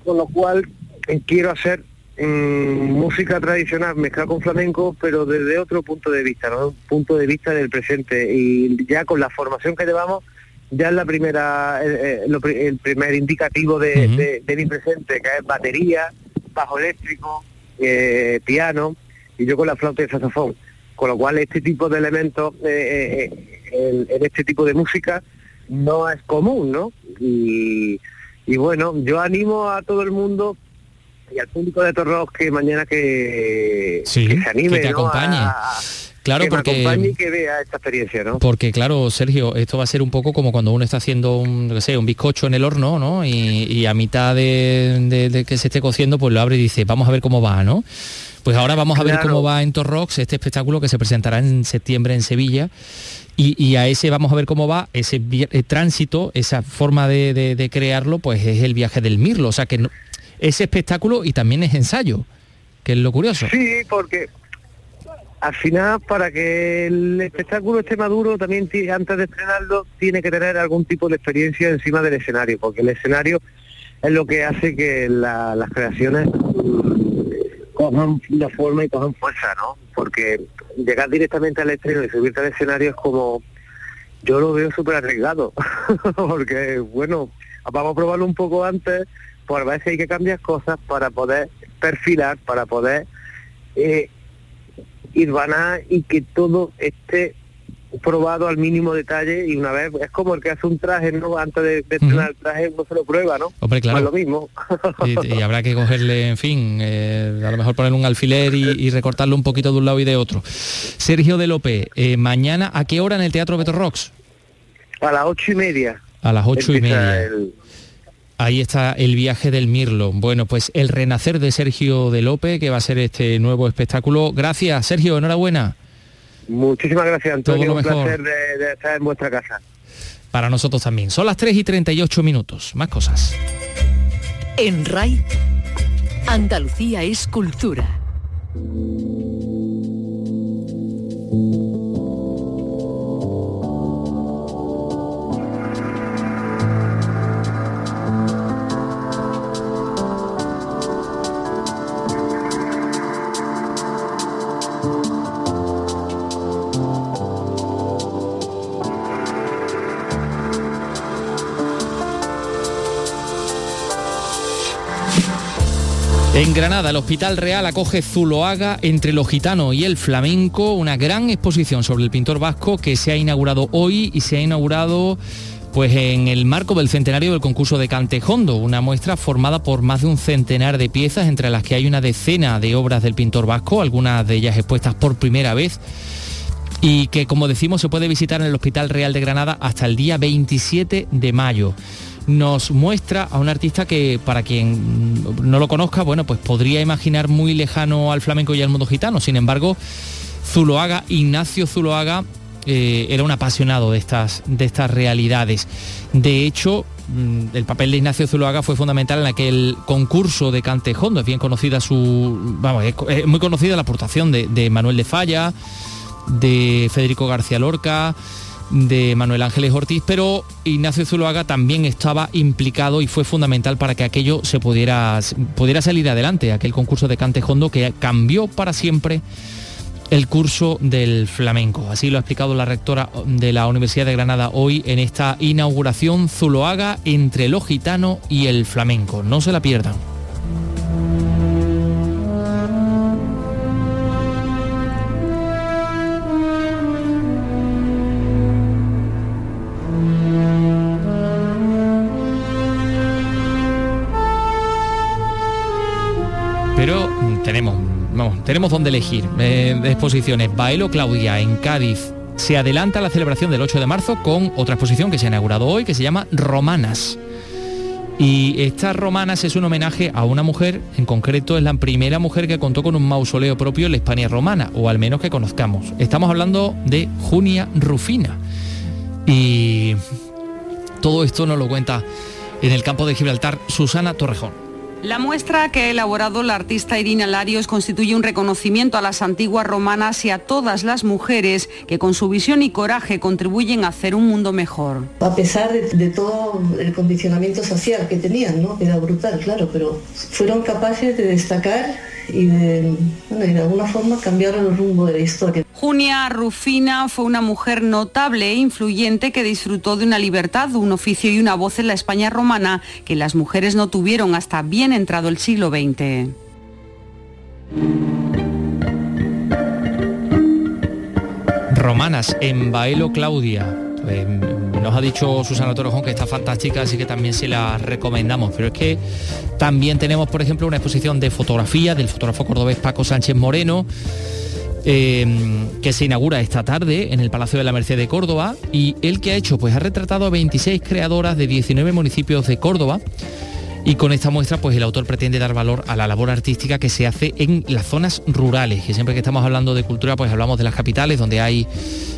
Con lo cual eh, quiero hacer mm, música tradicional mezclada con flamenco, pero desde otro punto de vista, ¿no? Un punto de vista del presente. Y ya con la formación que llevamos, ya es la primera, eh, eh, pri- el primer indicativo de, de- de mi presente, que es batería, bajo eléctrico, eh, piano, y yo con la flauta y el saxofón. Con lo cual este tipo de elementos eh, eh, eh, en, en este tipo de música no es común, ¿no? Y, y bueno, yo animo a todo el mundo y al público de Torros que mañana que, Sí, que se anime, que te ¿no? acompañe. A- Claro, que porque- y que vea esta experiencia, ¿no? Porque claro, Sergio, esto va a ser un poco como cuando uno está haciendo un, qué sé, un bizcocho en el horno, ¿no? Y, y a mitad de, de- de que se esté cociendo, pues lo abre y dice, vamos a ver cómo va, ¿no? Pues ahora vamos a ver cómo va en Torrox, este espectáculo que se presentará en septiembre en Sevilla. Y, y a ese vamos a ver cómo va, ese eh, tránsito, esa forma de, de- de crearlo, pues es el viaje del Mirlo. O sea que no- es espectáculo y también es ensayo, que es lo curioso. Sí, porque al final para que el espectáculo esté maduro también antes de estrenarlo tiene que tener algún tipo de experiencia encima del escenario, porque el escenario es lo que hace que la- las creaciones cojan la forma y cojan fuerza, ¿no? Porque llegar directamente al estreno y subirte al escenario es como yo lo veo súper arriesgado, porque bueno, vamos a probarlo un poco antes, por si hay que cambiar cosas para poder perfilar, para poder eh, irvanar y que todo esté probado al mínimo detalle y una vez es como el que hace un traje, ¿no? Antes de, de estrenar el traje uno se lo prueba, ¿no? Hombre, claro. Lo mismo. y, y habrá que cogerle, en fin, eh, a lo mejor poner un alfiler y, y recortarlo un poquito de un lado y de otro. Sergio de López, eh, mañana, ¿a qué hora en el Teatro Beto Rocks? A las ocho y media. A las ocho y media. el- Ahí está el viaje del Mirlo. Bueno, pues el renacer de Sergio de López, que va a ser este nuevo espectáculo. Gracias, Sergio, enhorabuena. Muchísimas gracias, Antonio. Todo lo Un mejor. placer de, de estar en vuestra casa. Para nosotros también. Son las 3 y 38 minutos. Más cosas. En RAI, Andalucía es cultura. En Granada, el Hospital Real acoge Zuloaga entre los gitanos y el flamenco, una gran exposición sobre el pintor vasco que se ha inaugurado hoy y se ha inaugurado pues en el marco del centenario del concurso de Cantejondo, una muestra formada por más de un centenar de piezas, entre las que hay una decena de obras del pintor vasco, algunas de ellas expuestas por primera vez y que como decimos se puede visitar en el Hospital Real de Granada hasta el día 27 de mayo. Nos muestra a un artista que para quien no lo conozca, bueno, pues podría imaginar muy lejano al flamenco y al mundo gitano. Sin embargo, Zuloaga, Ignacio Zuloaga, eh, era un apasionado de estas, de estas realidades. De hecho, mm, el papel de Ignacio Zuloaga fue fundamental en aquel concurso de Cantejondo. Es bien conocida su. Vamos, es, muy conocida la aportación de Manuel de Falla, de Federico García Lorca, de Manuel Ángeles Ortiz, pero Ignacio Zuloaga también estaba implicado y fue fundamental para que aquello se pudiera, pudiera salir adelante, aquel concurso de Cantejondo que cambió para siempre el curso del flamenco. Así lo ha explicado la rectora de la Universidad de Granada hoy en esta inauguración Zuloaga entre lo gitano y el flamenco. No se la pierdan. Tenemos, tenemos donde elegir. Eh, exposiciones, Baelo Claudia en Cádiz. Se adelanta la celebración del 8 de marzo con otra exposición que se ha inaugurado hoy que se llama Romanas. Y esta Romanas es un homenaje a una mujer, en concreto es la primera mujer que contó con un mausoleo propio en la Hispania romana, o al menos que conozcamos. Estamos hablando de Junia Rufina. Y todo esto nos lo cuenta en el campo de Gibraltar Susana Torrejón. La muestra que ha elaborado la artista Irina Larios constituye un reconocimiento a las antiguas romanas y a todas las mujeres que con su visión y coraje contribuyen a hacer un mundo mejor. A pesar de, todo el condicionamiento social que tenían, ¿no? Era brutal, claro, pero fueron capaces de destacar y de, bueno, y de alguna forma cambiar el rumbo de la historia. Junia Rufina fue una mujer notable e influyente que disfrutó de una libertad, un oficio y una voz en la España romana que las mujeres no tuvieron hasta bien entrado el siglo XX. Romanas en Baelo Claudia. Eh, nos ha dicho Susana Torrejón que está fantástica, así que también se la recomendamos. Pero es que también tenemos, por ejemplo, una exposición de fotografía del fotógrafo cordobés Paco Sánchez Moreno. Eh, que se inaugura esta tarde en el Palacio de la Merced de Córdoba y él que ha hecho pues ha retratado a 26 creadoras de 19 municipios de Córdoba y con esta muestra pues el autor pretende dar valor a la labor artística que se hace en las zonas rurales, que siempre que estamos hablando de cultura pues hablamos de las capitales donde hay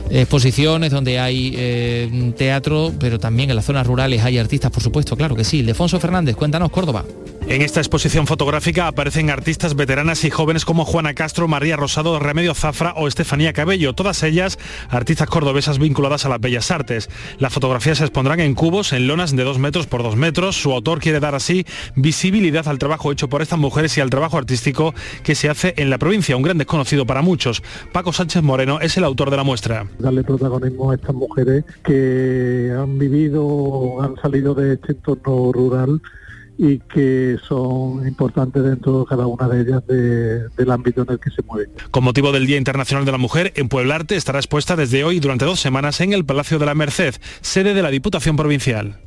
exposiciones, donde hay eh, teatro, pero también en las zonas rurales hay artistas, por supuesto, claro que sí. Ildefonso Fernández, cuéntanos Córdoba. En esta exposición fotográfica aparecen artistas veteranas y jóvenes como Juana Castro, María Rosado, Remedio Zafra o Estefanía Cabello, todas ellas artistas cordobesas vinculadas a las bellas artes. Las fotografías se expondrán en cubos, en lonas de 2 metros por 2 metros. Su autor quiere dar así visibilidad al trabajo hecho por estas mujeres y al trabajo artístico que se hace en la provincia, un gran desconocido para muchos. Paco Sánchez Moreno es el autor de la muestra. darle protagonismo a estas mujeres que han vivido, han salido de este entorno rural y que son importantes dentro de cada una de ellas de- del ámbito en el que se mueven. Con motivo del Día Internacional de la Mujer, en Pueblarte estará expuesta desde hoy durante dos semanas en el Palacio de la Merced, sede de la Diputación Provincial.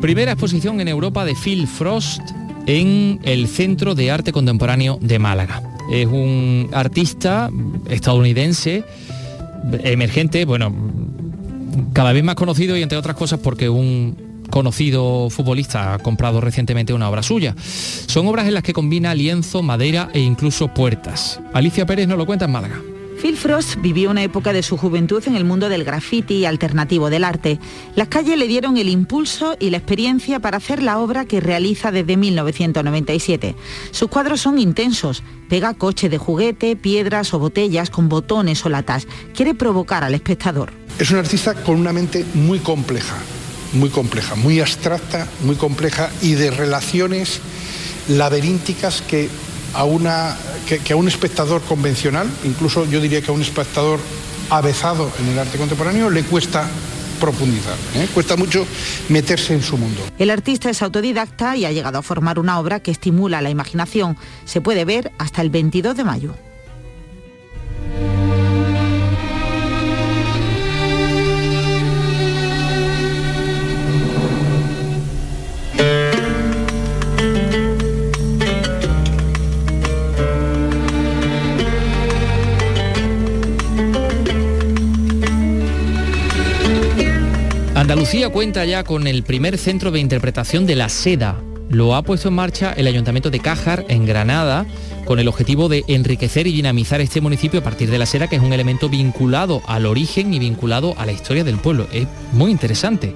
Primera exposición en Europa de Phil Frost en el Centro de Arte Contemporáneo de Málaga. Es un artista estadounidense emergente, bueno, cada vez más conocido y entre otras cosas porque un conocido futbolista ha comprado recientemente una obra suya. Son obras en las que combina lienzo, madera e incluso puertas. Alicia Pérez nos lo cuenta en Málaga. Phil Frost vivió una época de su juventud en el mundo del graffiti alternativo del arte. Las calles le dieron el impulso y la experiencia para hacer la obra que realiza desde 1997. Sus cuadros son intensos. Pega coches de juguete, piedras o botellas con botones o latas. Quiere provocar al espectador. Es un artista con una mente muy compleja, muy compleja, muy abstracta, muy compleja y de relaciones laberínticas que a, una, que, a un espectador convencional, incluso yo diría que a un espectador avezado en el arte contemporáneo, le cuesta profundizar, ¿eh? cuesta mucho meterse en su mundo. El artista es autodidacta y ha llegado a formar una obra que estimula la imaginación. Se puede ver hasta el 22 de mayo. Andalucía cuenta ya con el primer centro de interpretación de la seda. Lo ha puesto en marcha el Ayuntamiento de Cájar, en Granada, con el objetivo de enriquecer y dinamizar este municipio a partir de la seda, que es un elemento vinculado al origen y vinculado a la historia del pueblo. Es muy interesante.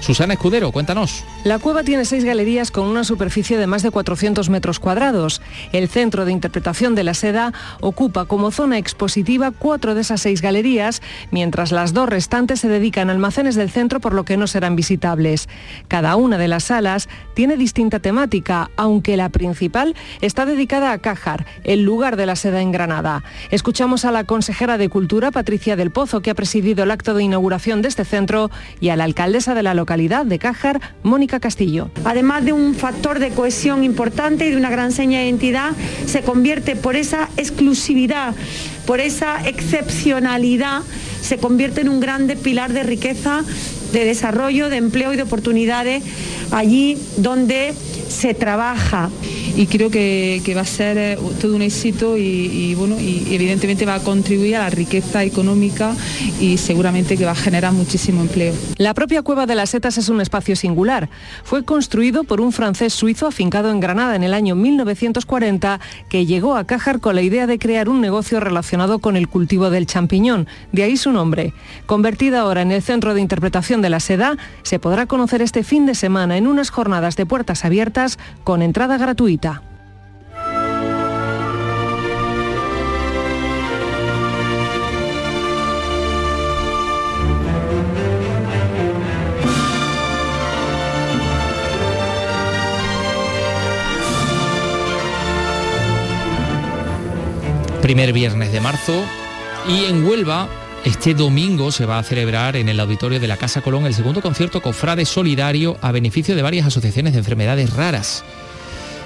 Susana Escudero, cuéntanos. La cueva tiene seis galerías con una superficie de más de 400 metros cuadrados. El centro de interpretación de la seda ocupa como zona expositiva cuatro de esas seis galerías, mientras las dos restantes se dedican a almacenes del centro por lo que no serán visitables. Cada una de las salas tiene distinta temática, aunque la principal está dedicada a Cájar, el lugar de la seda en Granada. Escuchamos a la consejera de Cultura, Patricia del Pozo, que ha presidido el acto de inauguración de este centro, y a la alcaldesa de la localidad de Cájar, Mónica Castillo. Además de un factor de cohesión importante y de una gran seña de identidad, se convierte por esa exclusividad, por esa excepcionalidad, se convierte en un grande pilar de riqueza de desarrollo, de empleo y de oportunidades allí donde se trabaja. Y creo que, que va a ser eh, todo un éxito y, bueno, y evidentemente va a contribuir a la riqueza económica y seguramente que va a generar muchísimo empleo. La propia Cueva de las Setas es un espacio singular. Fue construido por un francés suizo afincado en Granada en el año 1940 que llegó a Cájar con la idea de crear un negocio relacionado con el cultivo del champiñón. De ahí su nombre. Convertida ahora en el centro de interpretación de la seda, se podrá conocer este fin de semana en unas jornadas de puertas abiertas con entrada gratuita. Primer viernes de marzo y en Huelva este domingo se va a celebrar en el auditorio de la Casa Colón el segundo concierto Cofrade Solidario a beneficio de varias asociaciones de enfermedades raras.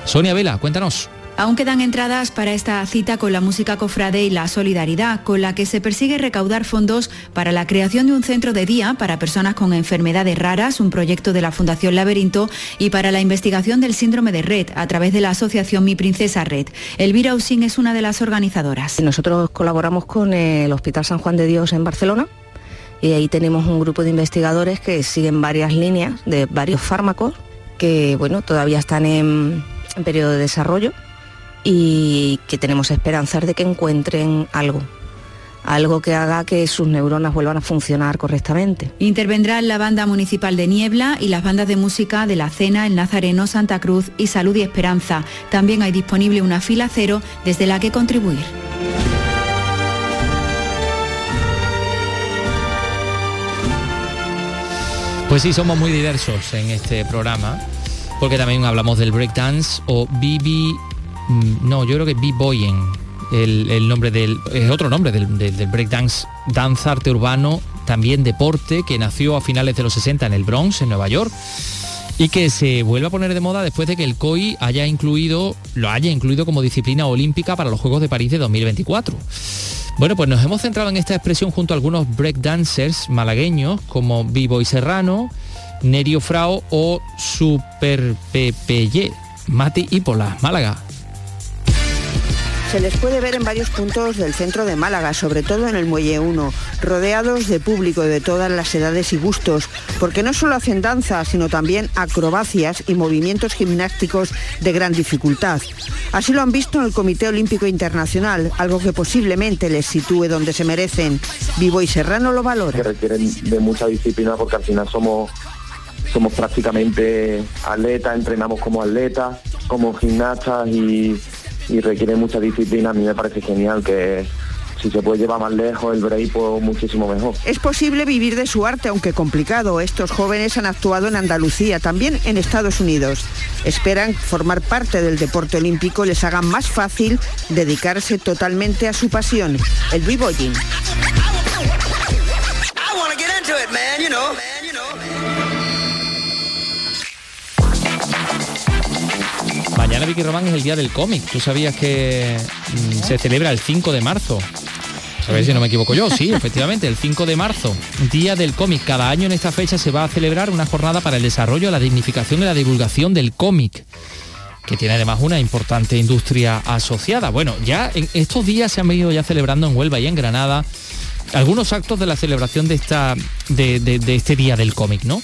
Sonia Vela, cuéntanos. Aún quedan entradas para esta cita con la música cofrade y la solidaridad, con la que se persigue recaudar fondos para la creación de un centro de día para personas con enfermedades raras, un proyecto de la Fundación Laberinto, y para la investigación del síndrome de Red a través de la asociación Mi Princesa Red. Elvira Usín es una de las organizadoras. Nosotros colaboramos con el Hospital San Juan de Dios en Barcelona y ahí tenemos un grupo de investigadores que siguen varias líneas de varios fármacos que bueno, todavía están en, en periodo de desarrollo y que tenemos esperanzas de que encuentren algo algo que haga que sus neuronas vuelvan a funcionar correctamente. Intervendrán la banda municipal de Niebla y las bandas de música de La Cena, El Nazareno, Santa Cruz y Salud y Esperanza. También hay disponible una fila cero desde la que contribuir. Pues sí, somos muy diversos en este programa, porque también hablamos del breakdance o BB... mm, No, yo creo que B-Boying, el, el nombre del... Es otro nombre del, breakdance, danza, arte urbano, también deporte, que nació a finales de los 60 en el Bronx, en Nueva York, y que se vuelve a poner de moda después de que el COI haya incluido, lo haya incluido como disciplina olímpica para los Juegos de París de 2024. Bueno, pues nos hemos centrado en esta expresión junto a algunos breakdancers malagueños como Vivo Serrano, Nerio Frao o Super Pepeye, Mati Ípola, Málaga. Se les puede ver en varios puntos del centro de Málaga, sobre todo en el Muelle 1, rodeados de público de todas las edades y gustos, porque no solo hacen danza, sino también acrobacias y movimientos gimnásticos de gran dificultad. Así lo han visto en el Comité Olímpico Internacional, algo que posiblemente les sitúe donde se merecen. Vivo y Serrano lo valora. que requieren de mucha disciplina porque al final somos somos prácticamente atletas, entrenamos como atletas, como gimnastas y, y requiere mucha disciplina. A mí me parece genial que si se puede llevar más lejos el break, pues muchísimo mejor. Es posible vivir de su arte, aunque complicado. Estos jóvenes han actuado en Andalucía, también en Estados Unidos. Esperan formar parte del deporte olímpico les haga más fácil dedicarse totalmente a su pasión, el b-boying. Mañana Vicky Román es el día del cómic. ¿Tú sabías que mm, se celebra el 5 de marzo? A ver si no me equivoco yo, sí, efectivamente, el 5 de marzo, Día del Cómic. Cada año en esta fecha se va a celebrar una jornada para el desarrollo, la dignificación y la divulgación del cómic que tiene además una importante industria asociada. Bueno, ya en estos días se han venido ya celebrando en Huelva y en Granada algunos actos de la celebración de, esta, de, este Día del Cómic, ¿no?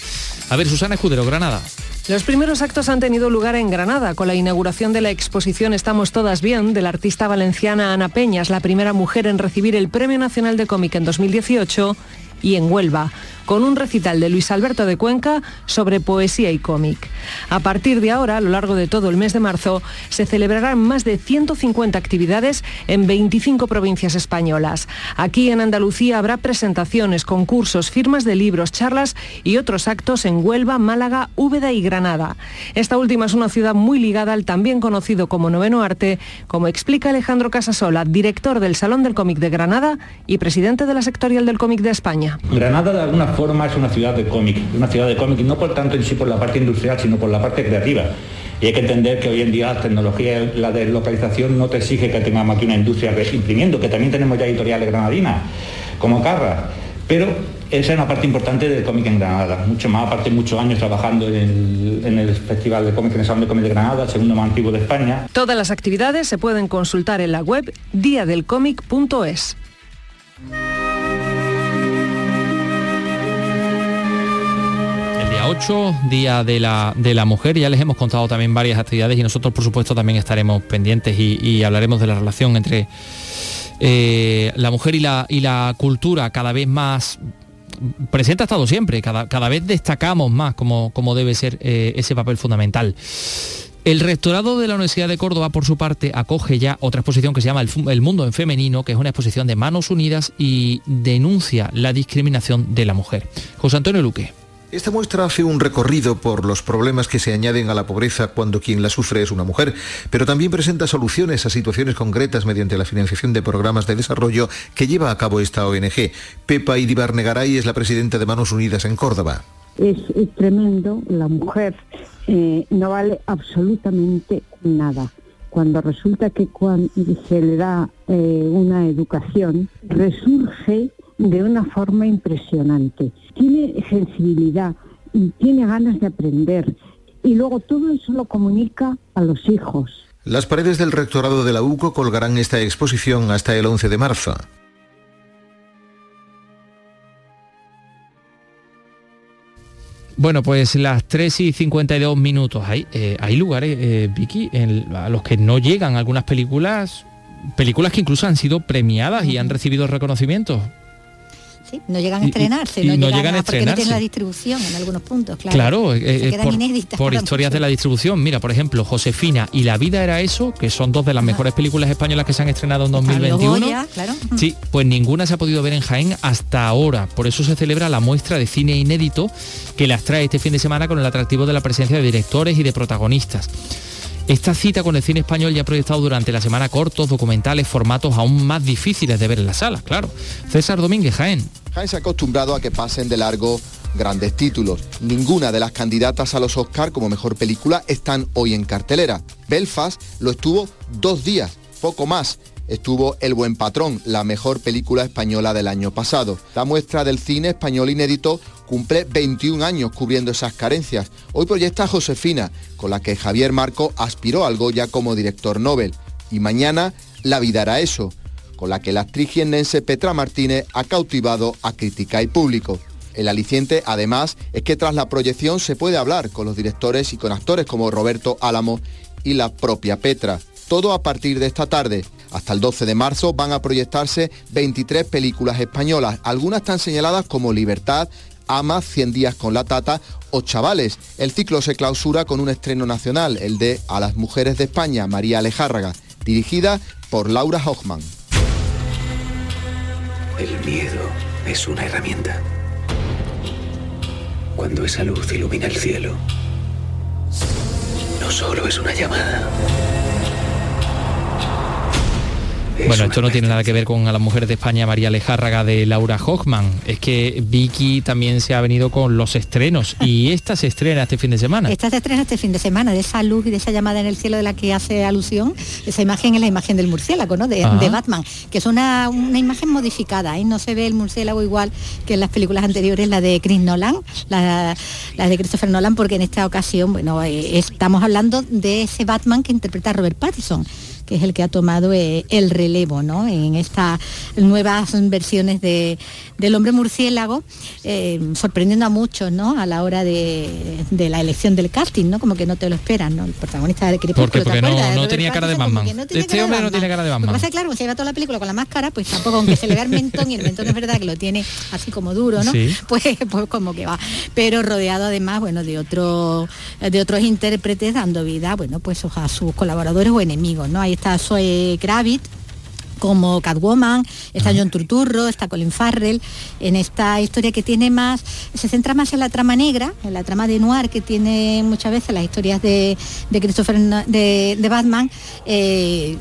A ver, Susana Escudero, Granada. Los primeros actos han tenido lugar en Granada. Con la inauguración de la exposición Estamos Todas Bien de la artista valenciana Ana Peñas, la primera mujer en recibir el Premio Nacional de Cómic en 2018 y en Huelva, con un recital de Luis Alberto de Cuenca sobre poesía y cómic. A partir de ahora, a lo largo de todo el mes de marzo, se celebrarán más de 150 actividades en 25 provincias españolas. Aquí en Andalucía habrá presentaciones, concursos, firmas de libros, charlas y otros actos en Huelva, Málaga, Úbeda y Granada. Esta última es una ciudad muy ligada al también conocido como Noveno Arte, como explica Alejandro Casasola, director del Salón del Cómic de Granada y presidente de la sectorial del cómic de España. Granada de alguna forma es una ciudad de cómic, una ciudad de cómic no por tanto en sí por la parte industrial, sino por la parte creativa. Y hay que entender que hoy en día la tecnología, la deslocalización no te exige que tengamos aquí una industria imprimiendo, que también tenemos ya editoriales granadinas, como Carra. Pero esa es una parte importante del cómic en Granada, mucho más, aparte muchos años trabajando en el, en el Festival de Cómic, en el Salón de Cómic de Granada, el segundo más antiguo de España. Todas las actividades se pueden consultar en la web diadelcomic.es. 8, Día de la, de la Mujer, ya les hemos contado también varias actividades y nosotros por supuesto también estaremos pendientes y, hablaremos de la relación entre eh, la mujer y la, y la cultura cada vez más presente ha estado siempre, cada, cada vez destacamos más como, como debe ser eh, ese papel fundamental. El rectorado de la Universidad de Córdoba, por su parte, acoge ya otra exposición que se llama El Mundo en Femenino, que es una exposición de manos unidas y denuncia la discriminación de la mujer. José Antonio Luque. Esta muestra hace un recorrido por los problemas que se añaden a la pobreza cuando quien la sufre es una mujer, pero también presenta soluciones a situaciones concretas mediante la financiación de programas de desarrollo que lleva a cabo esta ONG. Pepa Idibar Negaray es la presidenta de Manos Unidas en Córdoba. es, es tremendo, la mujer eh, no vale absolutamente nada. Cuando resulta que cuando se le da eh, una educación, resurge de una forma impresionante. Tiene sensibilidad y tiene ganas de aprender. Y luego todo eso lo comunica a los hijos. Las paredes del rectorado de la UCO colgarán esta exposición hasta el 11 de marzo. Bueno, pues las 3 y 52 minutos. Hay, eh, hay lugares, eh, Vicky, en- a los que no llegan algunas películas, películas que incluso han sido premiadas y han recibido reconocimientos. Sí, no llegan a y- estrenarse, y no, no llegan, a porque no tienen estrenarse. la distribución en algunos puntos, claro. Claro, eh, eh, quedan por, inéditas por para historias de la distribución. Mira, por ejemplo, Josefina y La vida era eso, que son dos de las mejores películas españolas que se han estrenado en Los 2021. Goya, claro. Sí, pues ninguna se ha podido ver en Jaén hasta ahora. Por eso se celebra la muestra de cine inédito que las trae este fin de semana con el atractivo de la presencia de directores y de protagonistas. Esta cita con el cine español ya ha proyectado durante la semana cortos, documentales, formatos aún más difíciles de ver en las salas, claro. César Domínguez, Jaén. Jaén se ha acostumbrado a que pasen de largo grandes títulos. Ninguna de las candidatas a los Oscar como mejor película están hoy en cartelera. Belfast lo estuvo dos días, poco más. Estuvo El Buen Patrón, la mejor película española del año pasado. La muestra del cine español inédito cumple 21 años cubriendo esas carencias. Hoy proyecta Josefina, con la que Javier Marco aspiró al Goya como director Nobel. Y mañana La vida era eso, con la que la actriz jiennense Petra Martínez ha cautivado a crítica y público. El aliciente, además, es que tras la proyección se puede hablar con los directores y con actores como Roberto Álamo y la propia Petra. Todo a partir de esta tarde. Hasta el 12 de marzo van a proyectarse 23 películas españolas. Algunas están señaladas como Libertad, Ama, 100 días con la tata o Chavales. El ciclo se clausura con un estreno nacional, el de A las mujeres de España, María Alejárraga, dirigida por Laura Hochman. El miedo es una herramienta. Cuando esa luz ilumina el cielo, no solo es una llamada. Bueno, esto no tiene nada que ver con a las mujeres de España, María Lejárraga de Laura Hochman. Es que Vicky también se ha venido con los estrenos y esta se estrena este fin de semana. Esta se estrena este fin de semana, de esa luz y de esa llamada en el cielo de la que hace alusión, esa imagen es la imagen del murciélago, ¿no? De, de Batman, que es una, una imagen modificada, ¿eh? no se ve el murciélago igual que en las películas anteriores, la de Chris Nolan, la, la de Christopher Nolan, porque en esta ocasión, bueno, eh, estamos hablando de ese Batman que interpreta Robert Pattinson que es el que ha tomado eh, el relevo ¿no? en estas nuevas versiones de, del hombre murciélago, eh, sorprendiendo a muchos ¿no? a la hora de, de la elección del casting, ¿no? como que no te lo esperan, ¿no? el protagonista de Crepúsculo, Porque, ¿te porque no, tenía cara de Batman. no este hombre no Batman. tiene cara de Lo que Batman. pasa es claro, se lleva toda la película con la máscara, pues tampoco, aunque se le vea el mentón, y el mentón es verdad que lo tiene así como duro, ¿no? Sí. Pues, pues como que va. Pero rodeado además, bueno, de otros de otros intérpretes dando vida, bueno, pues a sus colaboradores o enemigos, ¿no? Ahí está Zoe Kravitz, como Catwoman, está John Turturro, está Colin Farrell, en esta historia que tiene más, se centra más en la trama negra, en la trama de noir que tiene muchas veces las historias de, de Christopher de, de Batman, eh,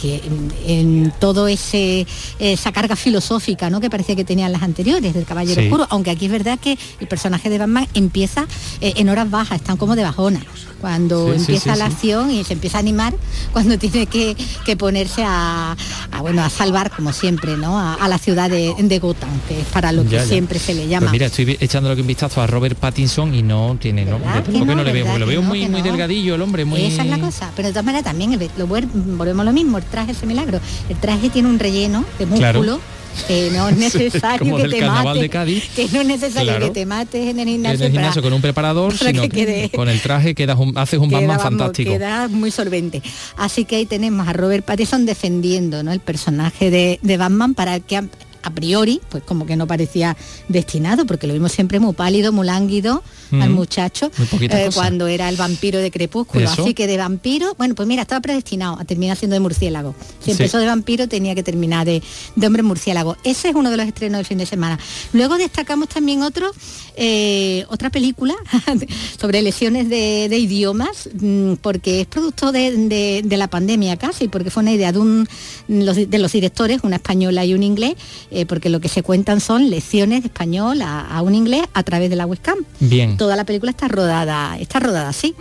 que en, en todo ese esa carga filosófica ¿no? que parecía que tenían las anteriores del Caballero Sí. Oscuro, aunque aquí es verdad que el personaje de Batman empieza eh, en horas bajas, están como de bajona. Cuando Sí, empieza sí, la acción y se empieza a animar cuando tiene que, que ponerse a, a, bueno, a salvar, como siempre, ¿no? a, la ciudad de, de, Gotham, que es para lo que siempre se le llama. Pues mira, estoy echándole un vistazo a Robert Pattinson y no tiene, ¿no? ¿Por no, le veo? Lo veo muy, muy delgadillo el hombre, muy... Esa es la cosa, pero de todas maneras también, lo, volvemos a lo mismo, el traje ese milagro. El traje tiene un relleno de músculo que no es necesario que te mates, que no es necesario que te mates en el gimnasio, en el gimnasio con un preparador, sino que con el traje quedas haces un Batman fantástico. Queda muy solvente. Así que ahí tenemos a Robert Pattinson defendiendo ¿no? el personaje de, de Batman para que a priori, pues como que no parecía destinado, porque lo vimos siempre muy pálido, muy lánguido al muchacho, eh, cuando era el vampiro de Crepúsculo. Así que de vampiro, bueno, pues mira, estaba predestinado a terminar siendo de murciélago. Si empezó de vampiro, tenía que terminar de, hombre murciélago. Ese es uno de los estrenos del fin de semana. Luego destacamos también otro, eh, otra película sobre lesiones de, idiomas, mm, porque es producto de, la pandemia casi, porque fue una idea de, un, de los directores, una española y un inglés, eh, porque lo que se cuentan son lecciones de español a, un inglés a través de la webcam. Bien. Toda la película está rodada, está rodada así.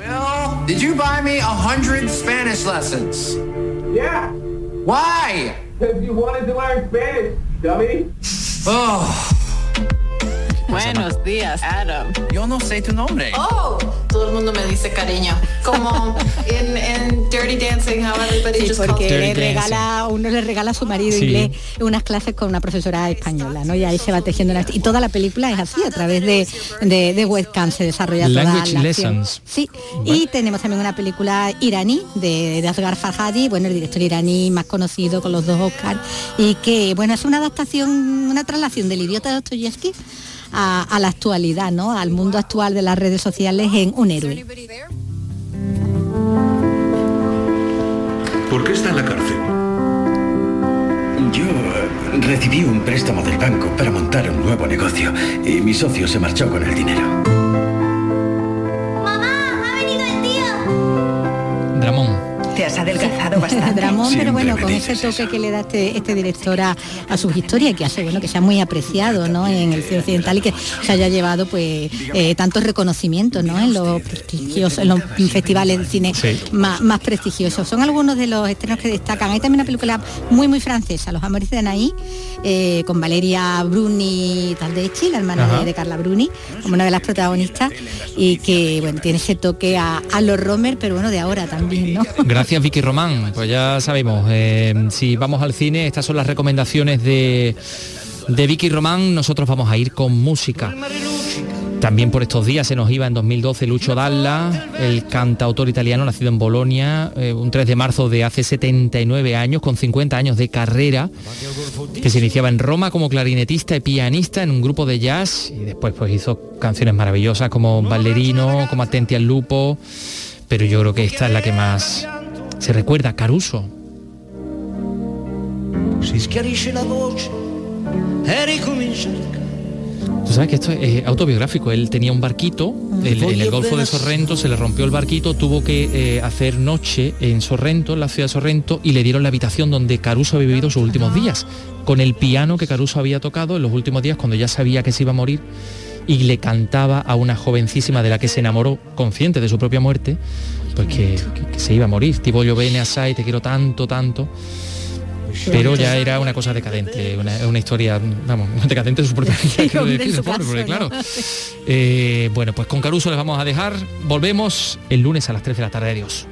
did you buy me a hundred Spanish lessons? Yeah. Why? Because you wanted to learn Spanish, dummy. Oh. Buenos días, Adam. Yo no sé tu nombre. Oh, todo el mundo me dice cariño. Como en, Dirty Dancing, how everybody sí, porque le regala, uno le regala a su marido inglés unas clases con una profesora española, ¿no? Y ahí se va tejiendo una... Y toda la película es así, a través de, de, webcam se desarrolla toda la lessons. Sí, y tenemos también una película iraní de, de Asghar Farhadi, bueno, el director iraní más conocido con los dos Oscars, y que, bueno, es una adaptación, una traslación del idiota de Dostoyevsky a, la actualidad, ¿no? al mundo actual de las redes sociales en un héroe. ¿Por qué está en la cárcel? Yo recibí un préstamo del banco para montar un nuevo negocio y mi socio se marchó con el dinero. ¡Mamá! ¡Ha venido el tío! Dramón te has adelgazado bastante. Dramón, pero bueno, con ese toque que le da este, este director a, sus historias, que hace bueno que sea muy apreciado ¿no? en el cine occidental y que se haya llevado pues eh, tantos reconocimientos ¿no? en los prestigiosos, en los festivales de cine más, prestigiosos. Son algunos de los estrenos que destacan. Hay también una película muy muy francesa, Los Amores de Anaí, eh, con Valeria Bruni Taldecchi, la hermana de, Carla Bruni, como una de las protagonistas, y que bueno, tiene ese toque a, a los Romer, pero bueno, de ahora también, ¿no? Gracias Gracias Vicky Román. Pues ya sabemos, eh, si vamos al cine, estas son las recomendaciones de, de Vicky Román, nosotros vamos a ir con música. También por estos días se nos iba en 2012 Lucho Dalla, el cantautor italiano nacido en Bolonia, eh, un 3 de marzo de hace 79 años, con 50 años de carrera, que se iniciaba en Roma como clarinetista y pianista en un grupo de jazz y después pues hizo canciones maravillosas como Ballerino, como Atenti al Lupo, pero yo creo que esta es la que más se recuerda Caruso. Tú sabes que esto es autobiográfico. Él tenía un barquito en el Golfo de Sorrento, se le rompió el barquito, tuvo que eh, hacer noche en Sorrento, en la ciudad de Sorrento, y le dieron la habitación donde Caruso había vivido sus últimos días, con el piano que Caruso había tocado en los últimos días cuando ya sabía que se iba a morir y le cantaba a una jovencísima de la que se enamoró, consciente de su propia muerte, pues que, se iba a morir. Tipo yo bene asai, te quiero tanto, tanto. Pero ya era una cosa decadente, una, historia, vamos, decadente de su propia vida, claro. Eh, bueno, pues con Caruso les vamos a dejar. Volvemos el lunes a las 3 de la tarde. Adiós.